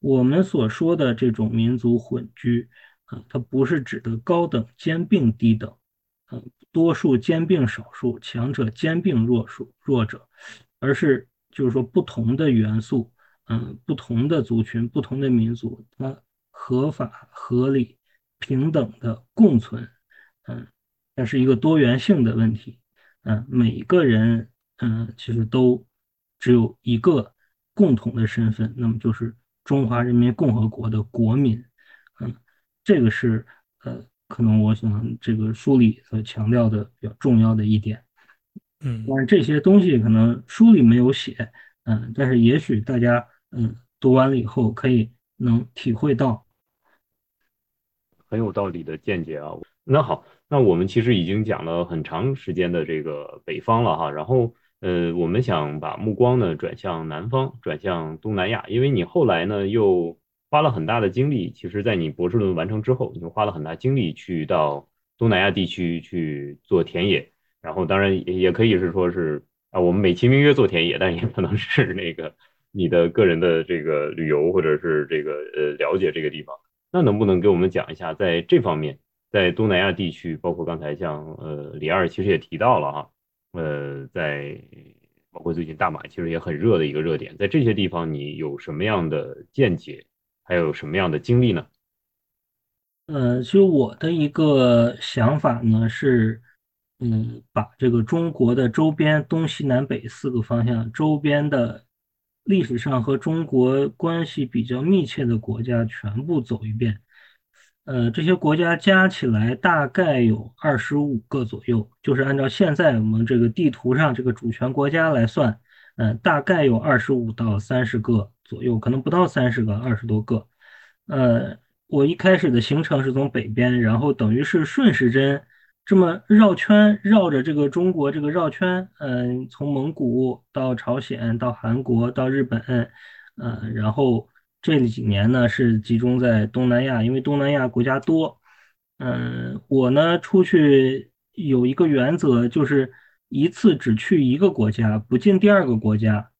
我们所说的这种民族混居，啊，它不是指的高等兼并低等。啊多数兼并少数，强者兼并弱数弱者，而是就是说不同的元素，嗯，不同的族群、不同的民族，它合法、合理、平等的共存，嗯，这是一个多元性的问题，嗯，每个人，嗯，其实都只有一个共同的身份，那么就是中华人民共和国的国民，嗯，这个是，呃。可能我想这个书里所强调的比较重要的一点，嗯，但是这些东西可能书里没有写，嗯，但是也许大家嗯读完了以后可以能体会到，很有道理的见解啊。那好，那我们其实已经讲了很长时间的这个北方了哈，然后呃，我们想把目光呢转向南方，转向东南亚，因为你后来呢又。花了很大的精力，其实，在你博士论文完成之后，你就花了很大精力去到东南亚地区去做田野，然后当然也也可以是说是啊，我们美其名曰做田野，但也可能是那个你的个人的这个旅游或者是这个呃了解这个地方。那能不能给我们讲一下，在这方面，在东南亚地区，包括刚才像呃李二其实也提到了哈，呃，在包括最近大马其实也很热的一个热点，在这些地方你有什么样的见解？还有什么样的经历呢？呃，其实我的一个想法呢是，嗯，把这个中国的周边东西南北四个方向周边的历史上和中国关系比较密切的国家全部走一遍。呃，这些国家加起来大概有二十五个左右，就是按照现在我们这个地图上这个主权国家来算，嗯，大概有二十五到三十个左右，可能不到三十个，二十多个。呃，我一开始的行程是从北边，然后等于是顺时针这么绕圈，绕着这个中国这个绕圈，嗯，从蒙古到朝鲜，到韩国，到日本，嗯，然后。这几年呢是集中在东南亚，因为东南亚国家多。嗯，我呢出去有一个原则，就是一次只去一个国家，不进第二个国家。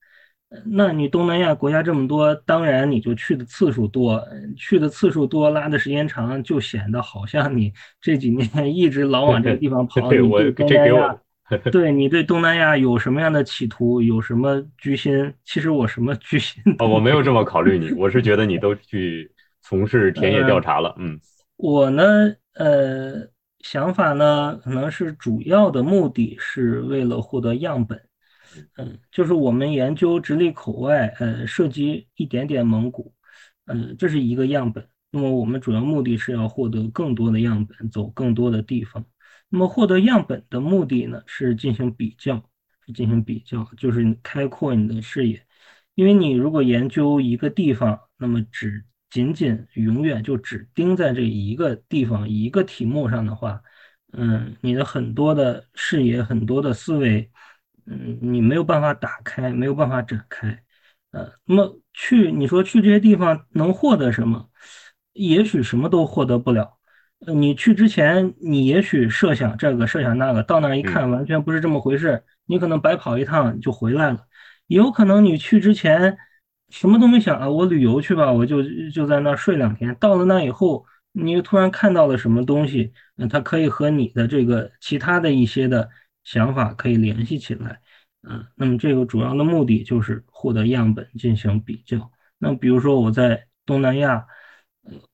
那你东南亚国家这么多，当然你就去的次数多，去的次数多，拉的时间长，就显得好像你这几年一直老往这个地方跑。对我东南亚。对你对东南亚有什么样的企图，有什么居心？其实我什么居心？哦，我没有这么考虑你，我是觉得你 都去从事田野调查了。嗯，我呢，呃，想法呢，可能是主要的目的是为了获得样本。嗯，就是我们研究直隶口外，呃，涉及一点点蒙古，嗯，这是一个样本。那么我们主要目的是要获得更多的样本，走更多的地方。那么获得样本的目的呢，是进行比较，是进行比较，就是开阔你的视野。因为你如果研究一个地方，那么只仅仅永远就只盯在这一个地方一个题目上的话，嗯，你的很多的视野、很多的思维，嗯，你没有办法打开，没有办法展开。呃，那么去你说去这些地方能获得什么？也许什么都获得不了。呃，你去之前，你也许设想这个，设想那个，到那儿一看，完全不是这么回事。你可能白跑一趟就回来了，也有可能你去之前什么都没想啊，我旅游去吧，我就就在那儿睡两天。到了那以后，你又突然看到了什么东西，嗯，它可以和你的这个其他的一些的想法可以联系起来，嗯，那么这个主要的目的就是获得样本进行比较。那比如说我在东南亚。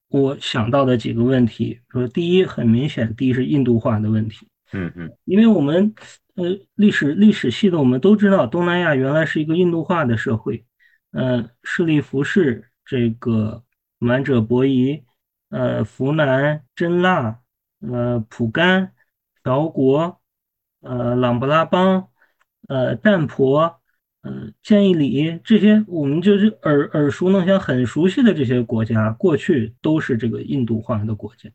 我想到的几个问题，说第一，很明显，第一是印度化的问题。嗯嗯，因为我们呃历史历史系的我们都知道，东南亚原来是一个印度化的社会。呃，舍利弗氏、这个满者伯夷、呃扶南、真腊、呃蒲甘、辽国、呃琅勃拉邦、呃占婆。嗯，建议里这些我们就是耳耳熟能详、很熟悉的这些国家，过去都是这个印度化的国家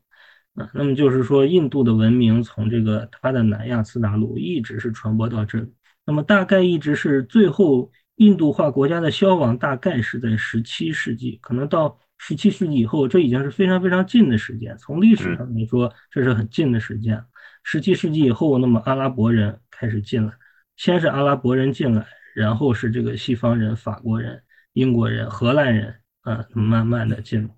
啊。那么就是说，印度的文明从这个它的南亚次大陆一直是传播到这里。那么大概一直是最后印度化国家的消亡，大概是在十七世纪，可能到十七世纪以后，这已经是非常非常近的时间。从历史上来说，这是很近的时间。十七世纪以后，那么阿拉伯人开始进来，先是阿拉伯人进来。然后是这个西方人，法国人、英国人、荷兰人，啊，慢慢的进入，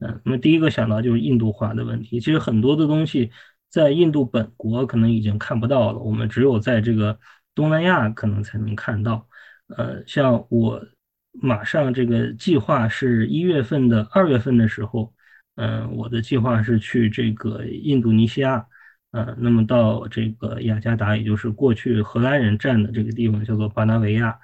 嗯，那么第一个想到就是印度化的问题。其实很多的东西在印度本国可能已经看不到了，我们只有在这个东南亚可能才能看到。呃，像我马上这个计划是一月份的二月份的时候，嗯，我的计划是去这个印度尼西亚。呃，那么到这个雅加达，也就是过去荷兰人占的这个地方，叫做巴拿维亚。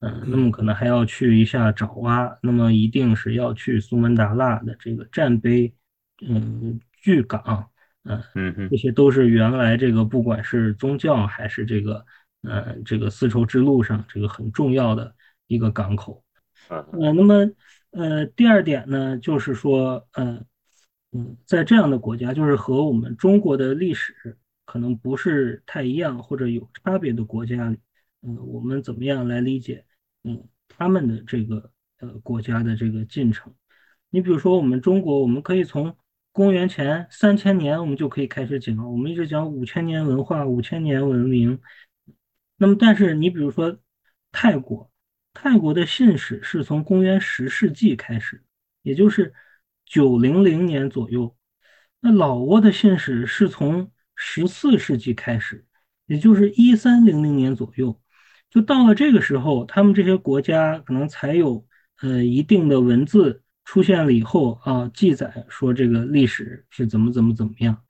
嗯，那么可能还要去一下爪哇，那么一定是要去苏门答腊的这个战碑，嗯，巨港，嗯嗯，这些都是原来这个不管是宗教还是这个，呃，这个丝绸之路上这个很重要的一个港口。呃，那么，呃，第二点呢，就是说，呃。嗯，在这样的国家，就是和我们中国的历史可能不是太一样或者有差别的国家，嗯，我们怎么样来理解，嗯，他们的这个呃国家的这个进程？你比如说，我们中国，我们可以从公元前三千年，我们就可以开始讲，我们一直讲五千年文化、五千年文明。那么，但是你比如说泰国，泰国的信史是从公元十世纪开始，也就是。九零零年左右，那老挝的信史是从十四世纪开始，也就是一三零零年左右，就到了这个时候，他们这些国家可能才有呃一定的文字出现了以后啊，记载说这个历史是怎么怎么怎么样。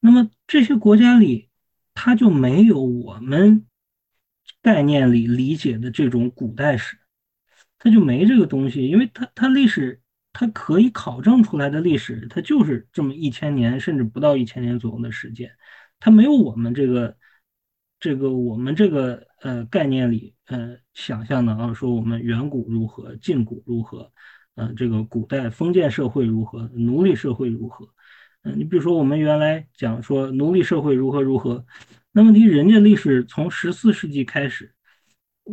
那么这些国家里，它就没有我们概念里理解的这种古代史。它就没这个东西，因为它它历史它可以考证出来的历史，它就是这么一千年甚至不到一千年左右的时间，它没有我们这个这个我们这个呃概念里呃想象的啊，说我们远古如何，近古如何，呃这个古代封建社会如何，奴隶社会如何。嗯，你比如说，我们原来讲说奴隶社会如何如何，那问题人家历史从十四世纪开始，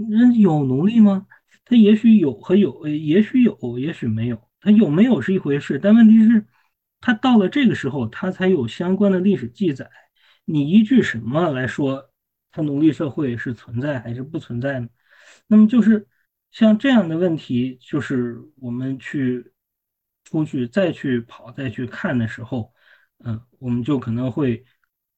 人有奴隶吗？他也许有和有，也许有，也许没有。他有没有是一回事，但问题是，他到了这个时候，他才有相关的历史记载。你依据什么来说，他奴隶社会是存在还是不存在呢？那么就是像这样的问题，就是我们去出去再去跑再去看的时候。嗯，我们就可能会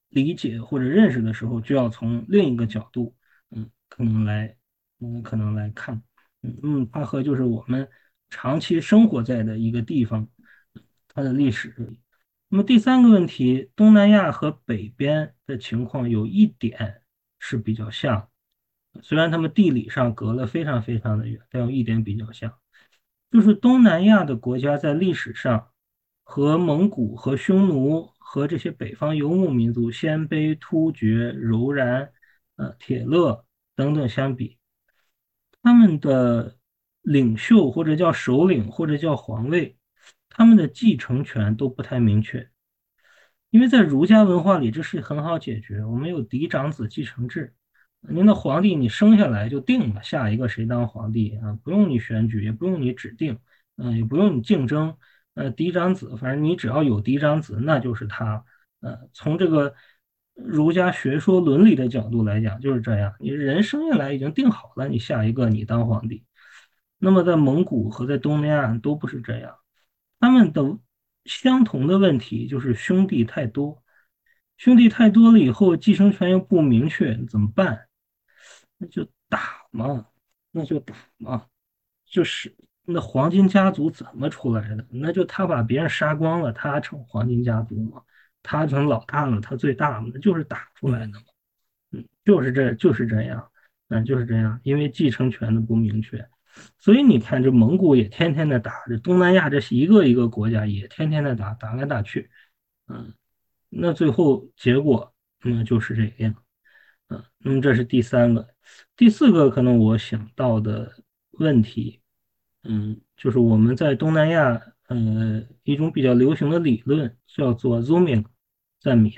理解或者认识的时候，就要从另一个角度，嗯，可能来，嗯，可能来看，嗯嗯，巴河就是我们长期生活在的一个地方，它的历史。那么第三个问题，东南亚和北边的情况有一点是比较像，虽然他们地理上隔了非常非常的远，但有一点比较像，就是东南亚的国家在历史上。和蒙古、和匈奴、和这些北方游牧民族鲜卑、突厥、柔然、呃铁勒等等相比，他们的领袖或者叫首领或者叫皇位，他们的继承权都不太明确。因为在儒家文化里，这是很好解决，我们有嫡长子继承制，您的皇帝你生下来就定了下一个谁当皇帝啊，不用你选举，也不用你指定，嗯，也不用你竞争。呃，嫡长子，反正你只要有嫡长子，那就是他。呃，从这个儒家学说伦理的角度来讲，就是这样。你人生下来已经定好了，你下一个你当皇帝。那么在蒙古和在东南亚都不是这样，他们的相同的问题就是兄弟太多，兄弟太多了以后，继承权又不明确，怎么办？那就打嘛，那就打嘛，就是。那黄金家族怎么出来的？那就他把别人杀光了，他成黄金家族嘛？他成老大了，他最大嘛？那就是打出来的嘛？嗯，就是这就是这样，嗯，就是这样。因为继承权的不明确，所以你看，这蒙古也天天的打，这东南亚这一个一个国家也天天的打，打来打去，嗯，那最后结果那就是这样，嗯，那么这是第三个，第四个可能我想到的问题。嗯，就是我们在东南亚，呃，一种比较流行的理论叫做 zooming 暂明。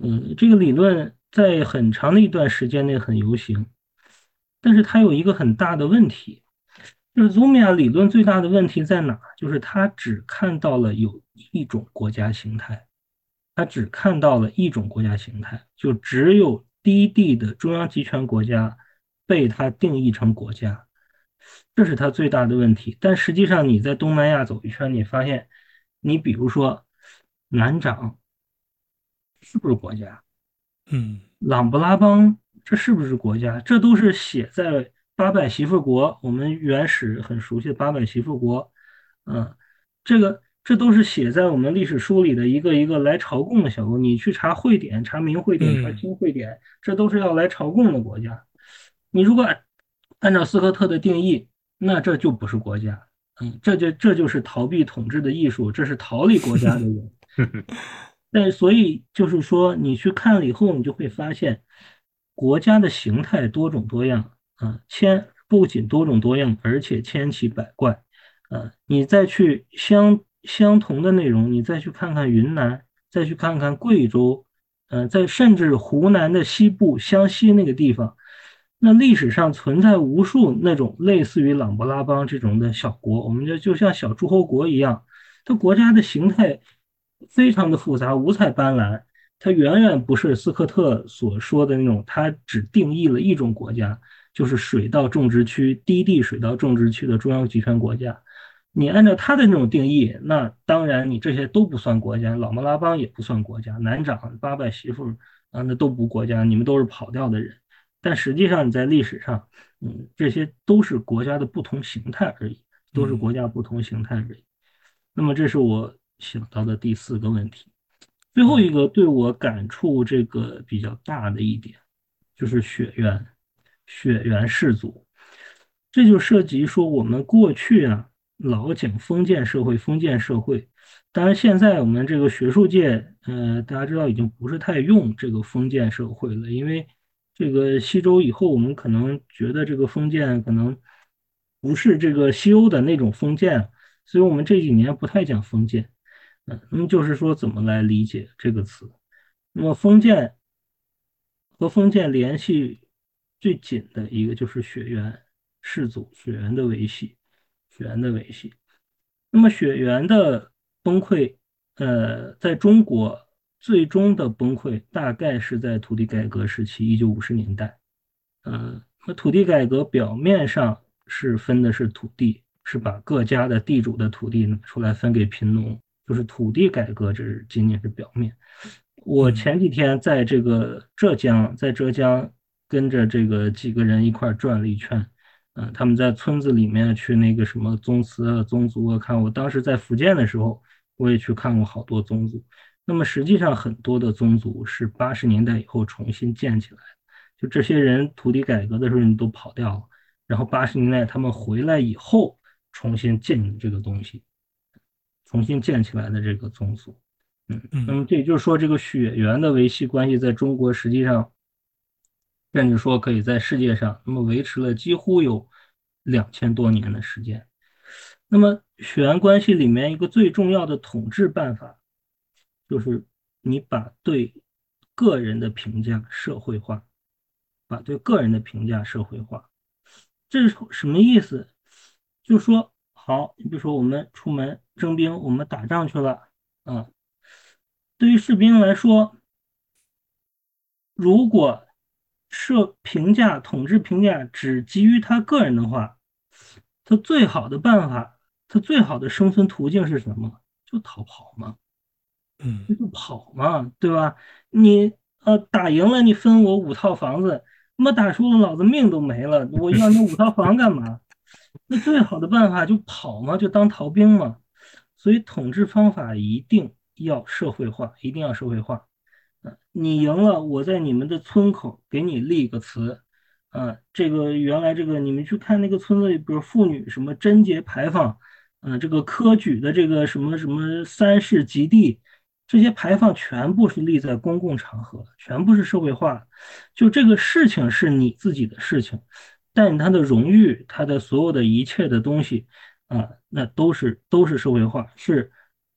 嗯，这个理论在很长的一段时间内很流行，但是它有一个很大的问题，就是 zooming 理论最大的问题在哪？就是它只看到了有一种国家形态，它只看到了一种国家形态，就只有低地的中央集权国家被它定义成国家。这是它最大的问题，但实际上你在东南亚走一圈，你发现，你比如说南掌是不是国家？嗯，琅勃拉邦这是不是国家？这都是写在八百媳妇国，我们原始很熟悉的八百媳妇国，嗯，这个这都是写在我们历史书里的一个一个来朝贡的小国。你去查会典，查明会典，查清会典，这都是要来朝贡的国家。你如果按照斯科特的定义，那这就不是国家，嗯，这就这就是逃避统治的艺术，这是逃离国家的人。但所以就是说，你去看了以后，你就会发现，国家的形态多种多样啊，千不仅多种多样，而且千奇百怪。啊，你再去相相同的内容，你再去看看云南，再去看看贵州，嗯，在甚至湖南的西部湘西那个地方。那历史上存在无数那种类似于琅勃拉邦这种的小国，我们就就像小诸侯国一样，它国家的形态非常的复杂，五彩斑斓。它远远不是斯科特所说的那种，它只定义了一种国家，就是水稻种植区、低地水稻种植区的中央集权国家。你按照他的那种定义，那当然你这些都不算国家，老莫拉邦也不算国家，南长、八百媳妇啊，那都不国家，你们都是跑掉的人。但实际上，你在历史上，嗯，这些都是国家的不同形态而已，都是国家不同形态而已。那么，这是我想到的第四个问题。最后一个对我感触这个比较大的一点，就是血缘，血缘氏族。这就涉及说我们过去啊老讲封建社会，封建社会。当然，现在我们这个学术界，呃，大家知道已经不是太用这个封建社会了，因为这个西周以后，我们可能觉得这个封建可能不是这个西欧的那种封建，所以我们这几年不太讲封建。那么就是说怎么来理解这个词？那么封建和封建联系最紧的一个就是血缘氏族，血缘的维系，血缘的维系。那么血缘的崩溃，呃，在中国最终的崩溃大概是在土地改革时期，一九五十年代。呃，那土地改革表面上是分的是土地，是把各家的地主的土地拿出来分给贫农，就是土地改革，这是仅仅是表面。我前几天在这个浙江，在浙江跟着这个几个人一块转了一圈。嗯，他们在村子里面去那个什么宗祠啊、宗族啊看。我当时在福建的时候，我也去看过好多宗族。那么实际上很多的宗族是八十年代以后重新建起来的，就这些人土地改革的时候你都跑掉了，然后八十年代他们回来以后重新建这个东西，重新建起来的这个宗族。嗯，那么这也就是说，这个血缘的维系关系在中国实际上。甚至说可以在世界上，那么维持了几乎有两千多年的时间。那么血缘关系里面一个最重要的统治办法，就是你把对个人的评价社会化，把对个人的评价社会化。这是什么意思？就说好，你比如说我们出门征兵，我们打仗去了，啊，对于士兵来说，如果设评价统治评价只基于他个人的话，他最好的办法，他最好的生存途径是什么？就逃跑嘛，嗯，就跑嘛，对吧？你呃打赢了，你分我五套房子；那么打输了，老子命都没了，我要那五套房干嘛？那最好的办法就跑嘛，就当逃兵嘛。所以统治方法一定要社会化，一定要社会化。啊你赢了，我在你们的村口给你立个祠，啊，这个原来这个你们去看那个村子里，比如妇女什么贞节牌坊，嗯，这个科举的这个什么什么三世及第，这些牌坊全部是立在公共场合，全部是社会化，就这个事情是你自己的事情，但他的荣誉，他的所有的一切的东西，啊，那都是都是社会化，是。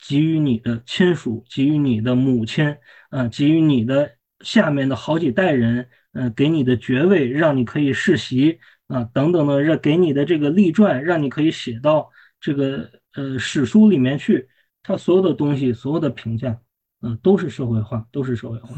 给予你的亲属，给予你的母亲，啊，给予你的下面的好几代人，嗯，给你的爵位，让你可以世袭，啊，等等的，让给你的这个立传，让你可以写到这个呃史书里面去。他所有的东西，所有的评价，嗯，都是社会化，都是社会化。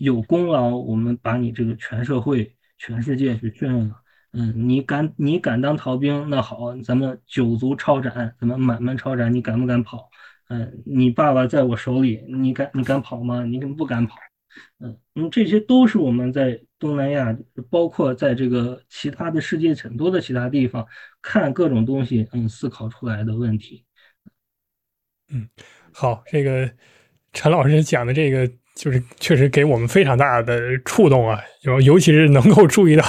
有功劳，我们把你这个全社会、全世界去炫耀。嗯，你敢你敢当逃兵，那好，咱们九族超斩，咱们满门超斩，你敢不敢跑？嗯，你爸爸在我手里，你敢你敢跑吗？你不敢跑。嗯嗯，这些都是我们在东南亚，包括在这个其他的世界很多的其他地方看各种东西，嗯，思考出来的问题。嗯，好，这个陈老师讲的这个，就是确实给我们非常大的触动啊，尤尤其是能够注意到，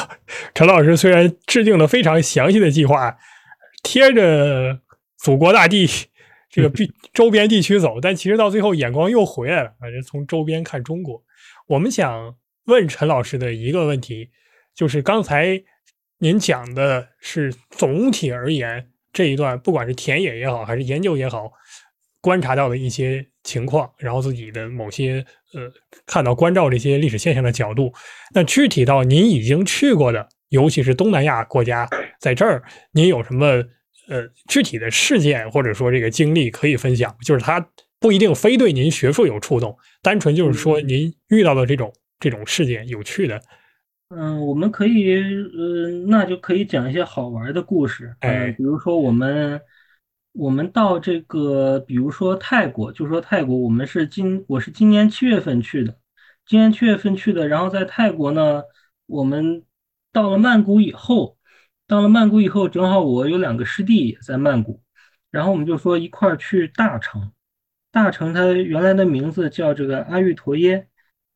陈老师虽然制定了非常详细的计划，贴着祖国大地。这个边 周边地区走，但其实到最后眼光又回来了，反正从周边看中国。我们想问陈老师的一个问题，就是刚才您讲的是总体而言这一段，不管是田野也好，还是研究也好，观察到的一些情况，然后自己的某些呃看到关照这些历史现象的角度。那具体到您已经去过的，尤其是东南亚国家，在这儿您有什么？呃，具体的事件或者说这个经历可以分享，就是它不一定非对您学术有触动，单纯就是说您遇到的这种这种事件有趣的。嗯，我们可以，呃，那就可以讲一些好玩的故事。哎，比如说我们我们到这个，比如说泰国，就说泰国，我们是今我是今年七月份去的，今年七月份去的，然后在泰国呢，我们到了曼谷以后。到了曼谷以后，正好我有两个师弟也在曼谷，然后我们就说一块儿去大城。大城它原来的名字叫这个阿育陀耶，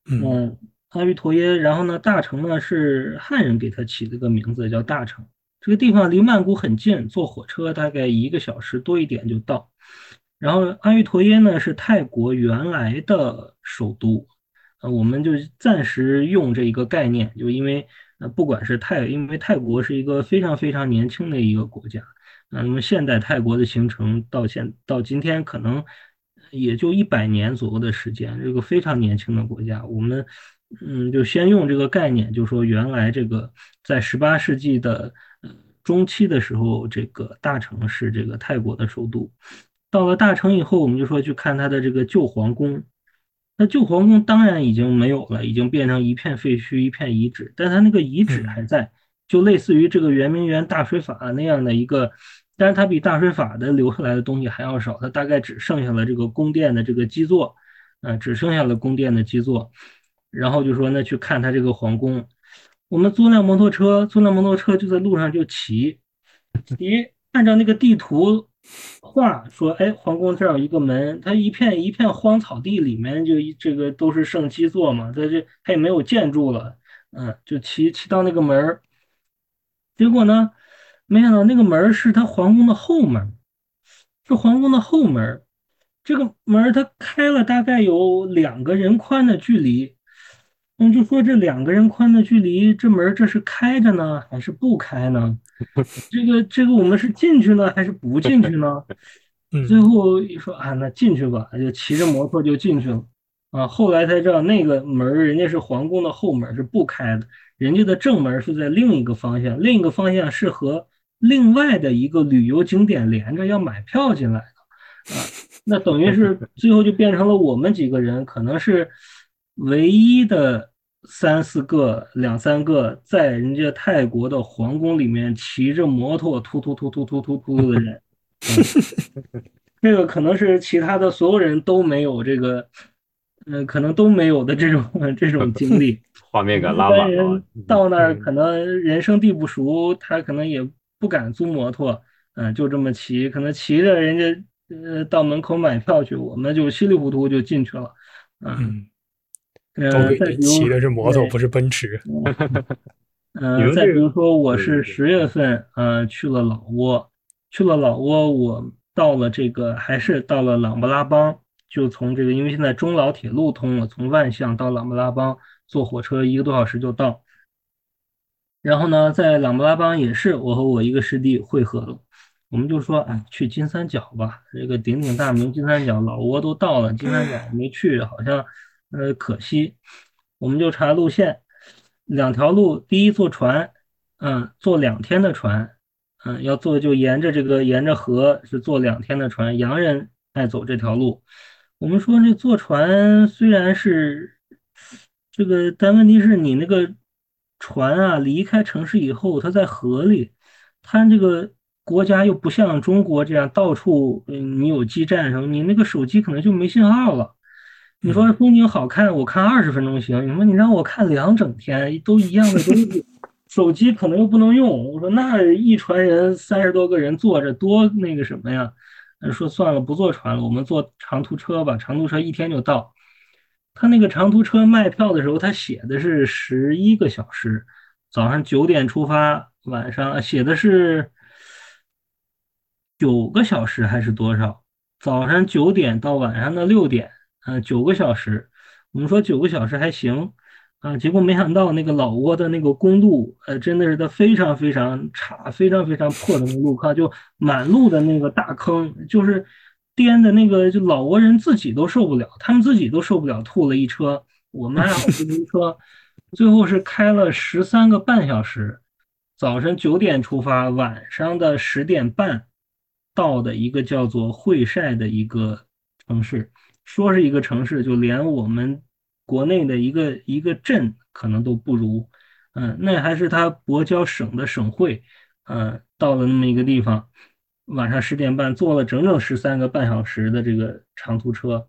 嗯，阿育陀耶。然后呢，大城呢是汉人给它起了个名字叫大城，这个地方离曼谷很近，坐火车大概一个小时多一点就到。然后阿育陀耶呢是泰国原来的首都，呃，我们就暂时用这一个概念，就因为呃不管是泰，因为泰国是一个非常非常年轻的一个国家，那么现代泰国的形成到现到今天可能也就一百年左右的时间，这个非常年轻的国家，我们嗯就先用这个概念，就说原来这个在十八世纪的中期的时候，这个大城是这个泰国的首都。到了大城以后，我们就说去看它的这个旧皇宫。那旧皇宫当然已经没有了，已经变成一片废墟、一片遗址。但它那个遗址还在，就类似于这个圆明园大水法那样的一个，但是它比大水法的留下来的东西还要少。它大概只剩下了这个宫殿的这个基座，嗯，只剩下了宫殿的基座。然后就说那去看它这个皇宫。我们租辆摩托车，租辆摩托车就在路上就骑，骑按照那个地图。画说，哎，皇宫这儿有一个门，它一片一片荒草地，里面就一这个都是圣基座嘛，它这它也没有建筑了，嗯，就骑骑到那个门儿，结果呢，没想到那个门儿是他皇宫的后门，是皇宫的后门，这个门儿它开了大概有两个人宽的距离，嗯，就说这两个人宽的距离，这门这是开着呢，还是不开呢？这个这个我们是进去呢还是不进去呢？最后一说啊，那进去吧，就骑着摩托就进去了。啊，后来才知道那个门人家是皇宫的后门是不开的，人家的正门是在另一个方向，另一个方向是和另外的一个旅游景点连着，要买票进来的。啊，那等于是最后就变成了我们几个人可能是唯一的。三四个、两三个在人家泰国的皇宫里面骑着摩托突突突突突突突的人，这个可能是其他的所有人都没有这个，嗯，可能都没有的这种 这种经历。画面感拉满了。到那儿可能人生地不熟，他可能也不敢租摩托，嗯，就这么骑，可能骑着人家呃到门口买票去，我们就稀里糊涂就进去了，嗯。嗯，骑的是摩托，不是奔驰。呃，再比如说，我是十月份，呃，去了老挝，去了老挝，我到了这个，还是到了琅勃拉邦，就从这个，因为现在中老铁路通了，从万象到琅勃拉邦坐火车一个多小时就到。然后呢，在琅勃拉邦也是我和我一个师弟会合了，我们就说，哎，去金三角吧，这个鼎鼎大名金三角，老挝都到了，金三角没去，好像。呃，可惜，我们就查路线，两条路，第一坐船，嗯，坐两天的船，嗯，要坐就沿着这个沿着河是坐两天的船，洋人爱走这条路。我们说这坐船虽然是这个，但问题是你那个船啊，离开城市以后，它在河里，它这个国家又不像中国这样到处，嗯，你有基站什么，你那个手机可能就没信号了。你说风景好看，我看二十分钟行。你说你让我看两整天，都一样的东西，手机可能又不能用。我说那一船人三十多个人坐着多那个什么呀？说算了，不坐船了，我们坐长途车吧。长途车一天就到。他那个长途车卖票的时候，他写的是十一个小时，早上九点出发，晚上写的是九个小时还是多少？早上九点到晚上的六点。嗯，九个小时，我们说九个小时还行，啊，结果没想到那个老挝的那个公路，呃，真的是它非常非常差，非常非常破的那个路况，就满路的那个大坑，就是颠的那个，就老挝人自己都受不了，他们自己都受不了，吐了一车。我们还好自行车，最后是开了十三个半小时，早晨九点出发，晚上的十点半到的一个叫做会晒的一个城市。说是一个城市，就连我们国内的一个一个镇可能都不如，嗯，那还是他博交省的省会，嗯，到了那么一个地方，晚上十点半坐了整整十三个半小时的这个长途车，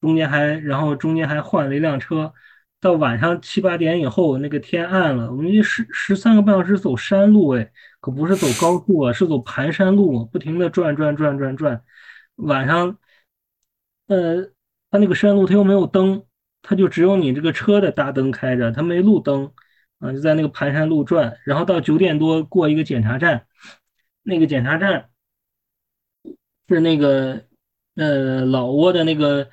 中间还然后中间还换了一辆车，到晚上七八点以后，那个天暗了，我们这十十三个半小时走山路，哎，可不是走高速啊，是走盘山路，不停的转转转转转，晚上。呃，它那个山路它又没有灯，它就只有你这个车的大灯开着，它没路灯。啊，就在那个盘山路转，然后到九点多过一个检查站，那个检查站是那个呃老挝的那个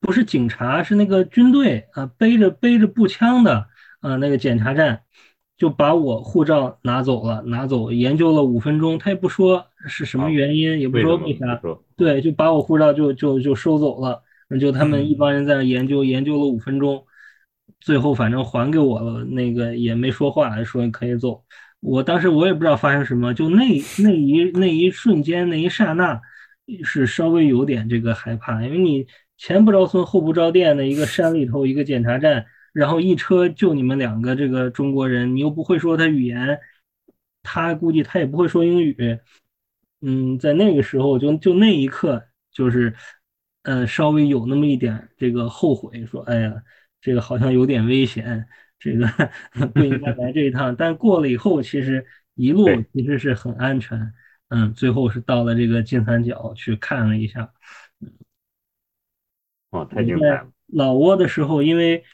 不是警察，是那个军队啊，背着背着步枪的啊，那个检查站就把我护照拿走了，拿走研究了五分钟，他也不说是什么原因，也不说为啥，对，就把我护照就就就收走了，就他们一帮人在那研究，研究了五分钟。最后反正还给我了，那个也没说话，说你可以走。我当时我也不知道发生什么，就那那一那一瞬间那一刹那，是稍微有点这个害怕，因为你前不着村后不着店的一个山里头一个检查站，然后一车就你们两个这个中国人，你又不会说他语言，他估计他也不会说英语，嗯，在那个时候就就那一刻就是，呃，稍微有那么一点这个后悔，说哎呀。这个好像有点危险，这个 不应该来这一趟。但过了以后，其实一路其实是很安全。嗯，最后是到了这个金三角去看了一下。哦，太精彩了！老挝的时候，因为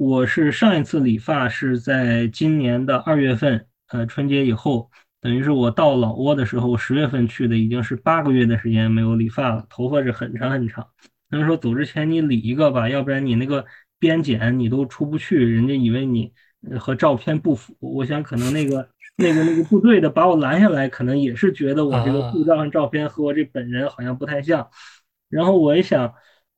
我是上一次理发是在今年的二月份，呃，春节以后，等于是我到老挝的时候，十月份去的，已经是八个月的时间没有理发了，头发是很长很长。他们说走之前你理一个吧，要不然你那个。边检你都出不去，人家以为你和照片不符。我想可能那个 那个那个部队的把我拦下来，可能也是觉得我这个护照上照片和我这本人好像不太像。然后我一想，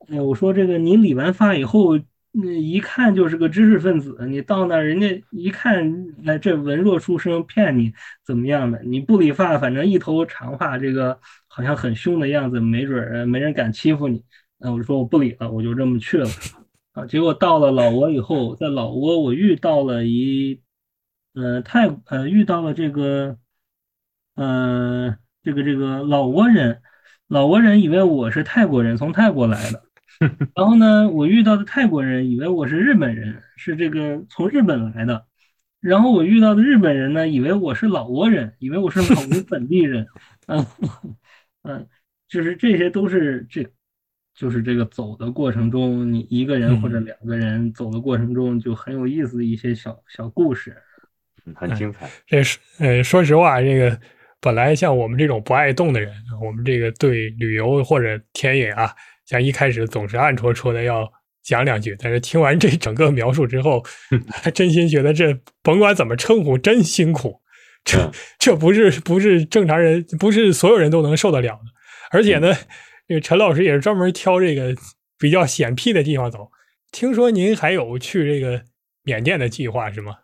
哎，我说这个你理完发以后，那一看就是个知识分子。你到那儿，人家一看，哎，这文弱书生骗你怎么样的？你不理发，反正一头长发，这个好像很凶的样子，没准儿没人敢欺负你。那我说我不理了，我就这么去了。啊，结果到了老挝以后，在老挝我遇到了一，呃，泰呃遇到了这个，呃，这个这个老挝人，老挝人以为我是泰国人，从泰国来的。然后呢，我遇到的泰国人以为我是日本人，是这个从日本来的。然后我遇到的日本人呢，以为我是老挝人，以为我是老挝本地人。嗯 嗯，就是这些都是这。就是这个走的过程中，你一个人或者两个人走的过程中，就很有意思的一些小小故事，很精彩。这是呃，说实话，这个本来像我们这种不爱动的人，我们这个对旅游或者田野啊，像一开始总是暗戳戳的要讲两句，但是听完这整个描述之后，还真心觉得这甭管怎么称呼，真辛苦。这这不是不是正常人，不是所有人都能受得了的，而且呢。这个陈老师也是专门挑这个比较险僻的地方走。听说您还有去这个缅甸的计划是吗？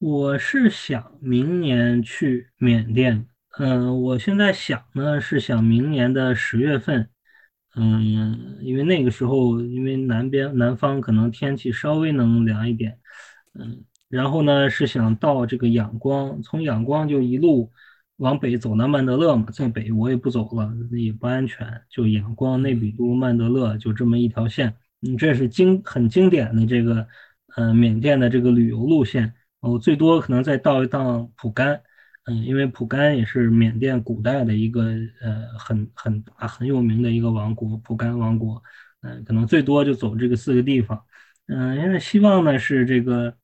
我是想明年去缅甸。嗯，我现在想呢是想明年的十月份。嗯，因为那个时候因为南边南方可能天气稍微能凉一点。嗯，然后呢是想到这个仰光，从仰光就一路。往北走到曼德勒嘛，在北我也不走了，也不安全，就仰光、内比都、曼德勒就这么一条线。嗯，这是经很经典的这个，呃，缅甸的这个旅游路线。我最多可能再到一趟蒲甘，嗯，因为蒲甘也是缅甸古代的一个呃很很大很有名的一个王国，蒲甘王国。嗯，可能最多就走这个四个地方。嗯，因为希望呢是这个。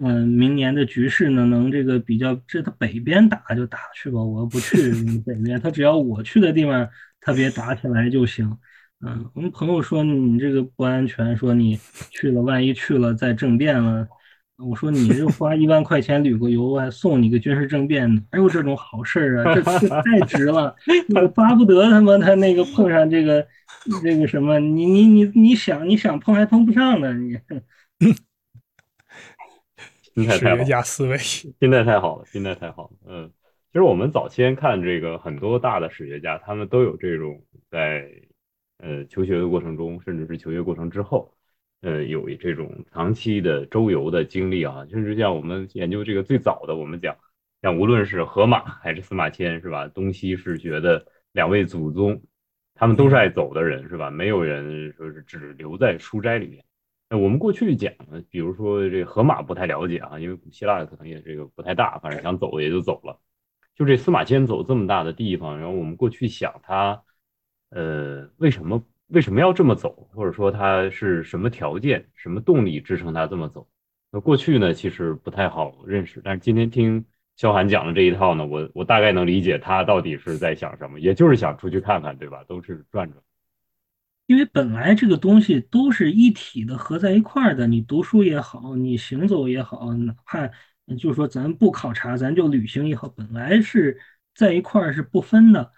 嗯，明年的局势呢，能这个比较，这他北边打就打去吧，我不去 北边，他只要我去的地方，他别打起来就行。嗯，我们朋友说你这个不安全，说你去了，万一去了再政变了，我说你这花一万块钱旅个游，还送你个军事政变，哪有这种好事啊？这这 太值了，巴不得他妈他那个碰上这个这个什么，你你你你想你想碰还碰不上呢，你。心态太好，思维，心态太好了，心态太好了。嗯，其实我们早先看这个很多大的史学家，他们都有这种在呃求学的过程中，甚至是求学过程之后，呃，有这种长期的周游的经历啊。甚至像我们研究这个最早的，我们讲，像无论是荷马还是司马迁，是吧？东西是觉得两位祖宗，他们都是爱走的人，是吧？没有人说是只留在书斋里面。呃，我们过去讲，比如说这河马不太了解啊，因为古希腊可能也这个不太大，反正想走也就走了。就这司马迁走这么大的地方，然后我们过去想他，呃，为什么为什么要这么走，或者说他是什么条件、什么动力支撑他这么走？那过去呢，其实不太好认识，但是今天听肖寒讲的这一套呢，我我大概能理解他到底是在想什么，也就是想出去看看，对吧？都是转转。因为本来这个东西都是一体的，合在一块儿的。你读书也好，你行走也好，哪怕就是说咱不考察，咱就旅行也好，本来是在一块儿是不分的。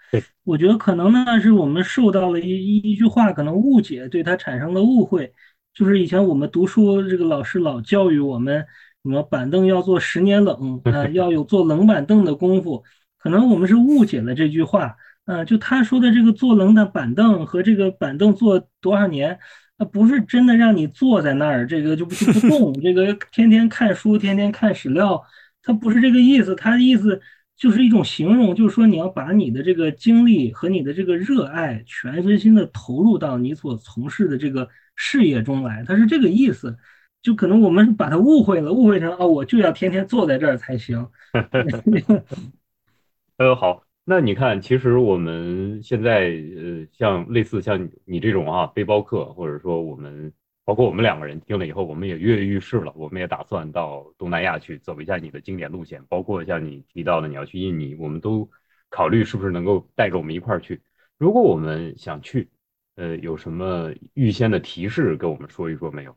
我觉得可能呢是我们受到了一一句话可能误解，对他产生了误会。就是以前我们读书，这个老师老教育我们，什么板凳要坐十年冷啊，要有坐冷板凳的功夫。可能我们是误解了这句话。嗯，就他说的这个坐冷的板凳和这个板凳坐多少年，那不是真的让你坐在那儿，这个就不就不动，这个天天看书，天天看史料，他不是这个意思，他的意思就是一种形容，就是说你要把你的这个精力和你的这个热爱全身心的投入到你所从事的这个事业中来，他是这个意思，就可能我们把他误会了，误会成哦，我就要天天坐在这儿才行。呃，好。那你看，其实我们现在呃，像类似像你这种啊背包客，或者说我们包括我们两个人听了以后，我们也跃跃欲试了。我们也打算到东南亚去走一下你的经典路线，包括像你提到的你要去印尼，我们都考虑是不是能够带着我们一块儿去。如果我们想去，呃，有什么预先的提示跟我们说一说没有？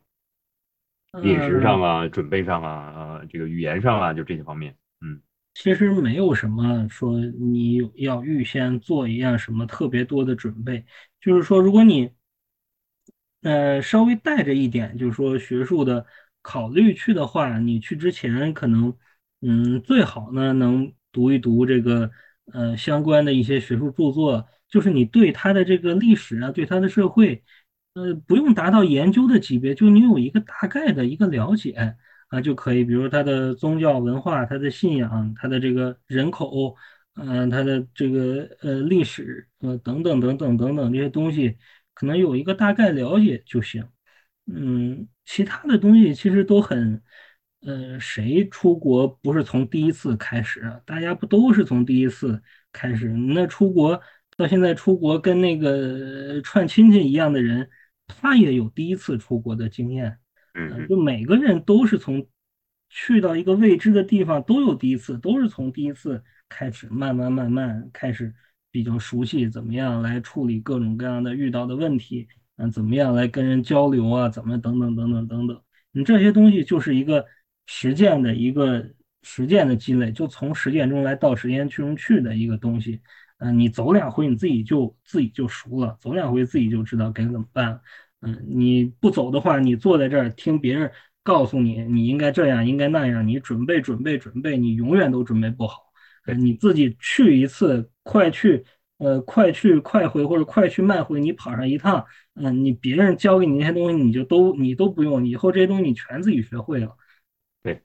饮食上啊，准备上啊，呃，这个语言上啊，就这些方面，嗯。其实没有什么说你要预先做一样什么特别多的准备，就是说，如果你呃稍微带着一点，就是说学术的考虑去的话，你去之前可能嗯最好呢能读一读这个呃相关的一些学术著作，就是你对它的这个历史啊，对它的社会，呃不用达到研究的级别，就你有一个大概的一个了解。啊，就可以，比如他的宗教文化、他的信仰、他的这个人口，嗯，他的这个呃历史，呃等等等等等等这些东西，可能有一个大概了解就行。嗯，其他的东西其实都很，呃，谁出国不是从第一次开始啊？大家不都是从第一次开始？那出国到现在出国跟那个串亲戚一样的人，他也有第一次出国的经验。嗯，就每个人都是从去到一个未知的地方都有第一次，都是从第一次开始，慢慢慢慢开始比较熟悉怎么样来处理各种各样的遇到的问题，嗯，怎么样来跟人交流啊，怎么等等等等等等，你这些东西就是一个实践的一个实践的积累，就从实践中来到实践中去的一个东西。嗯，你走两回你自己就自己就熟了，走两回自己就知道该怎么办。嗯，你不走的话，你坐在这儿听别人告诉你，你应该这样，应该那样，你准备准备准备，你永远都准备不好。你自己去一次，快去，呃，快去快回或者快去慢回，你跑上一趟，嗯，你别人教给你那些东西，你就都你都不用，以后这些东西你全自己学会了。对，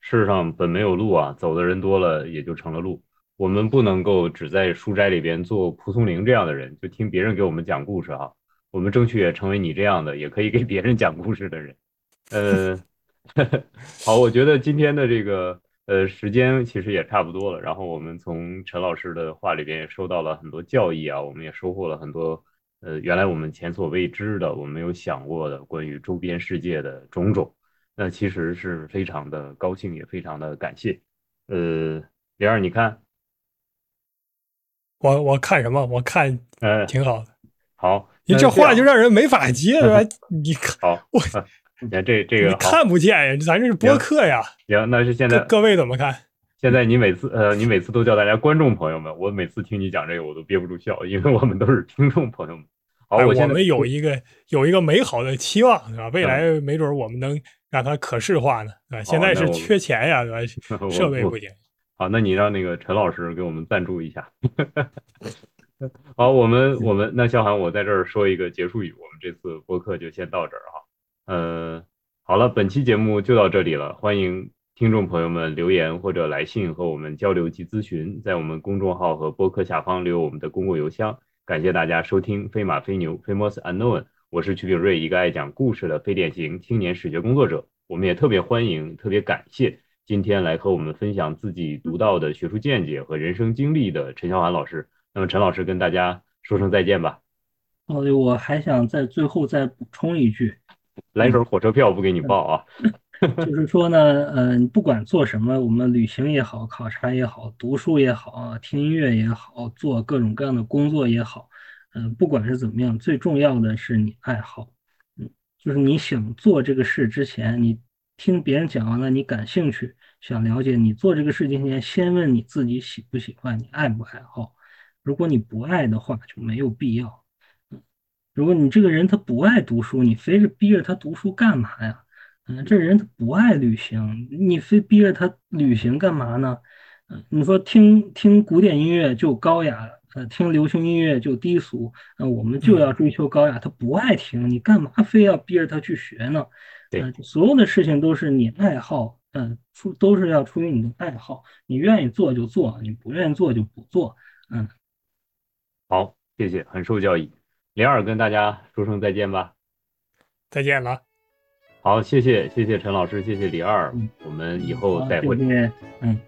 世上本没有路啊，走的人多了也就成了路。我们不能够只在书斋里边做蒲松龄这样的人，就听别人给我们讲故事哈。我们争取也成为你这样的，也可以给别人讲故事的人。呃，好，我觉得今天的这个呃时间其实也差不多了。然后我们从陈老师的话里边也收到了很多教益啊，我们也收获了很多呃原来我们前所未知的、我们没有想过的关于周边世界的种种。那其实是非常的高兴，也非常的感谢。呃，玲儿，你看，我我看什么？我看，呃，挺好的。好。你这话就让人没法接，是吧？你看，我你看这这个看不见呀，咱这是播客呀。行，那是现在各位怎么看？现在你每次呃，你每次都叫大家观众朋友们，我每次听你讲这个，我都憋不住笑，因为我们都是听众朋友们。好，我们有一个有一个美好的期望，是吧？未来没准我们能让它可视化呢，啊，现在是缺钱呀，对吧？设备不行。好，那你让那个陈老师给我们赞助一下。好，我们我们那肖涵，我在这儿说一个结束语，我们这次播客就先到这儿哈。呃，好了，本期节目就到这里了，欢迎听众朋友们留言或者来信和我们交流及咨询，在我们公众号和播客下方留我们的公共邮箱。感谢大家收听《飞马飞牛》（Famous Unknown），我是曲炳瑞，一个爱讲故事的非典型青年史学工作者。我们也特别欢迎、特别感谢今天来和我们分享自己独到的学术见解和人生经历的陈小涵老师。那么陈老师跟大家说声再见吧。哦，我还想在最后再补充一句，来手火车票不给你报啊。就是说呢，嗯，不管做什么，我们旅行也好，考察也好，读书也好，听音乐也好，做各种各样的工作也好，嗯，不管是怎么样，最重要的是你爱好，嗯，就是你想做这个事之前，你听别人讲完了，你感兴趣，想了解，你做这个事情前，先问你自己喜不喜欢，你爱不爱好。如果你不爱的话，就没有必要。嗯，如果你这个人他不爱读书，你非是逼着他读书干嘛呀？嗯，这人他不爱旅行，你非逼着他旅行干嘛呢？嗯，你说听听古典音乐就高雅，呃，听流行音乐就低俗，那我们就要追求高雅，他不爱听，你干嘛非要逼着他去学呢？对，所有的事情都是你爱好，嗯，出都是要出于你的爱好，你愿意做就做，你不愿意做就不做，嗯。好，谢谢，很受教益。零二跟大家说声再见吧，再见了。好，谢谢，谢谢陈老师，谢谢李二，我们以后再会。嗯。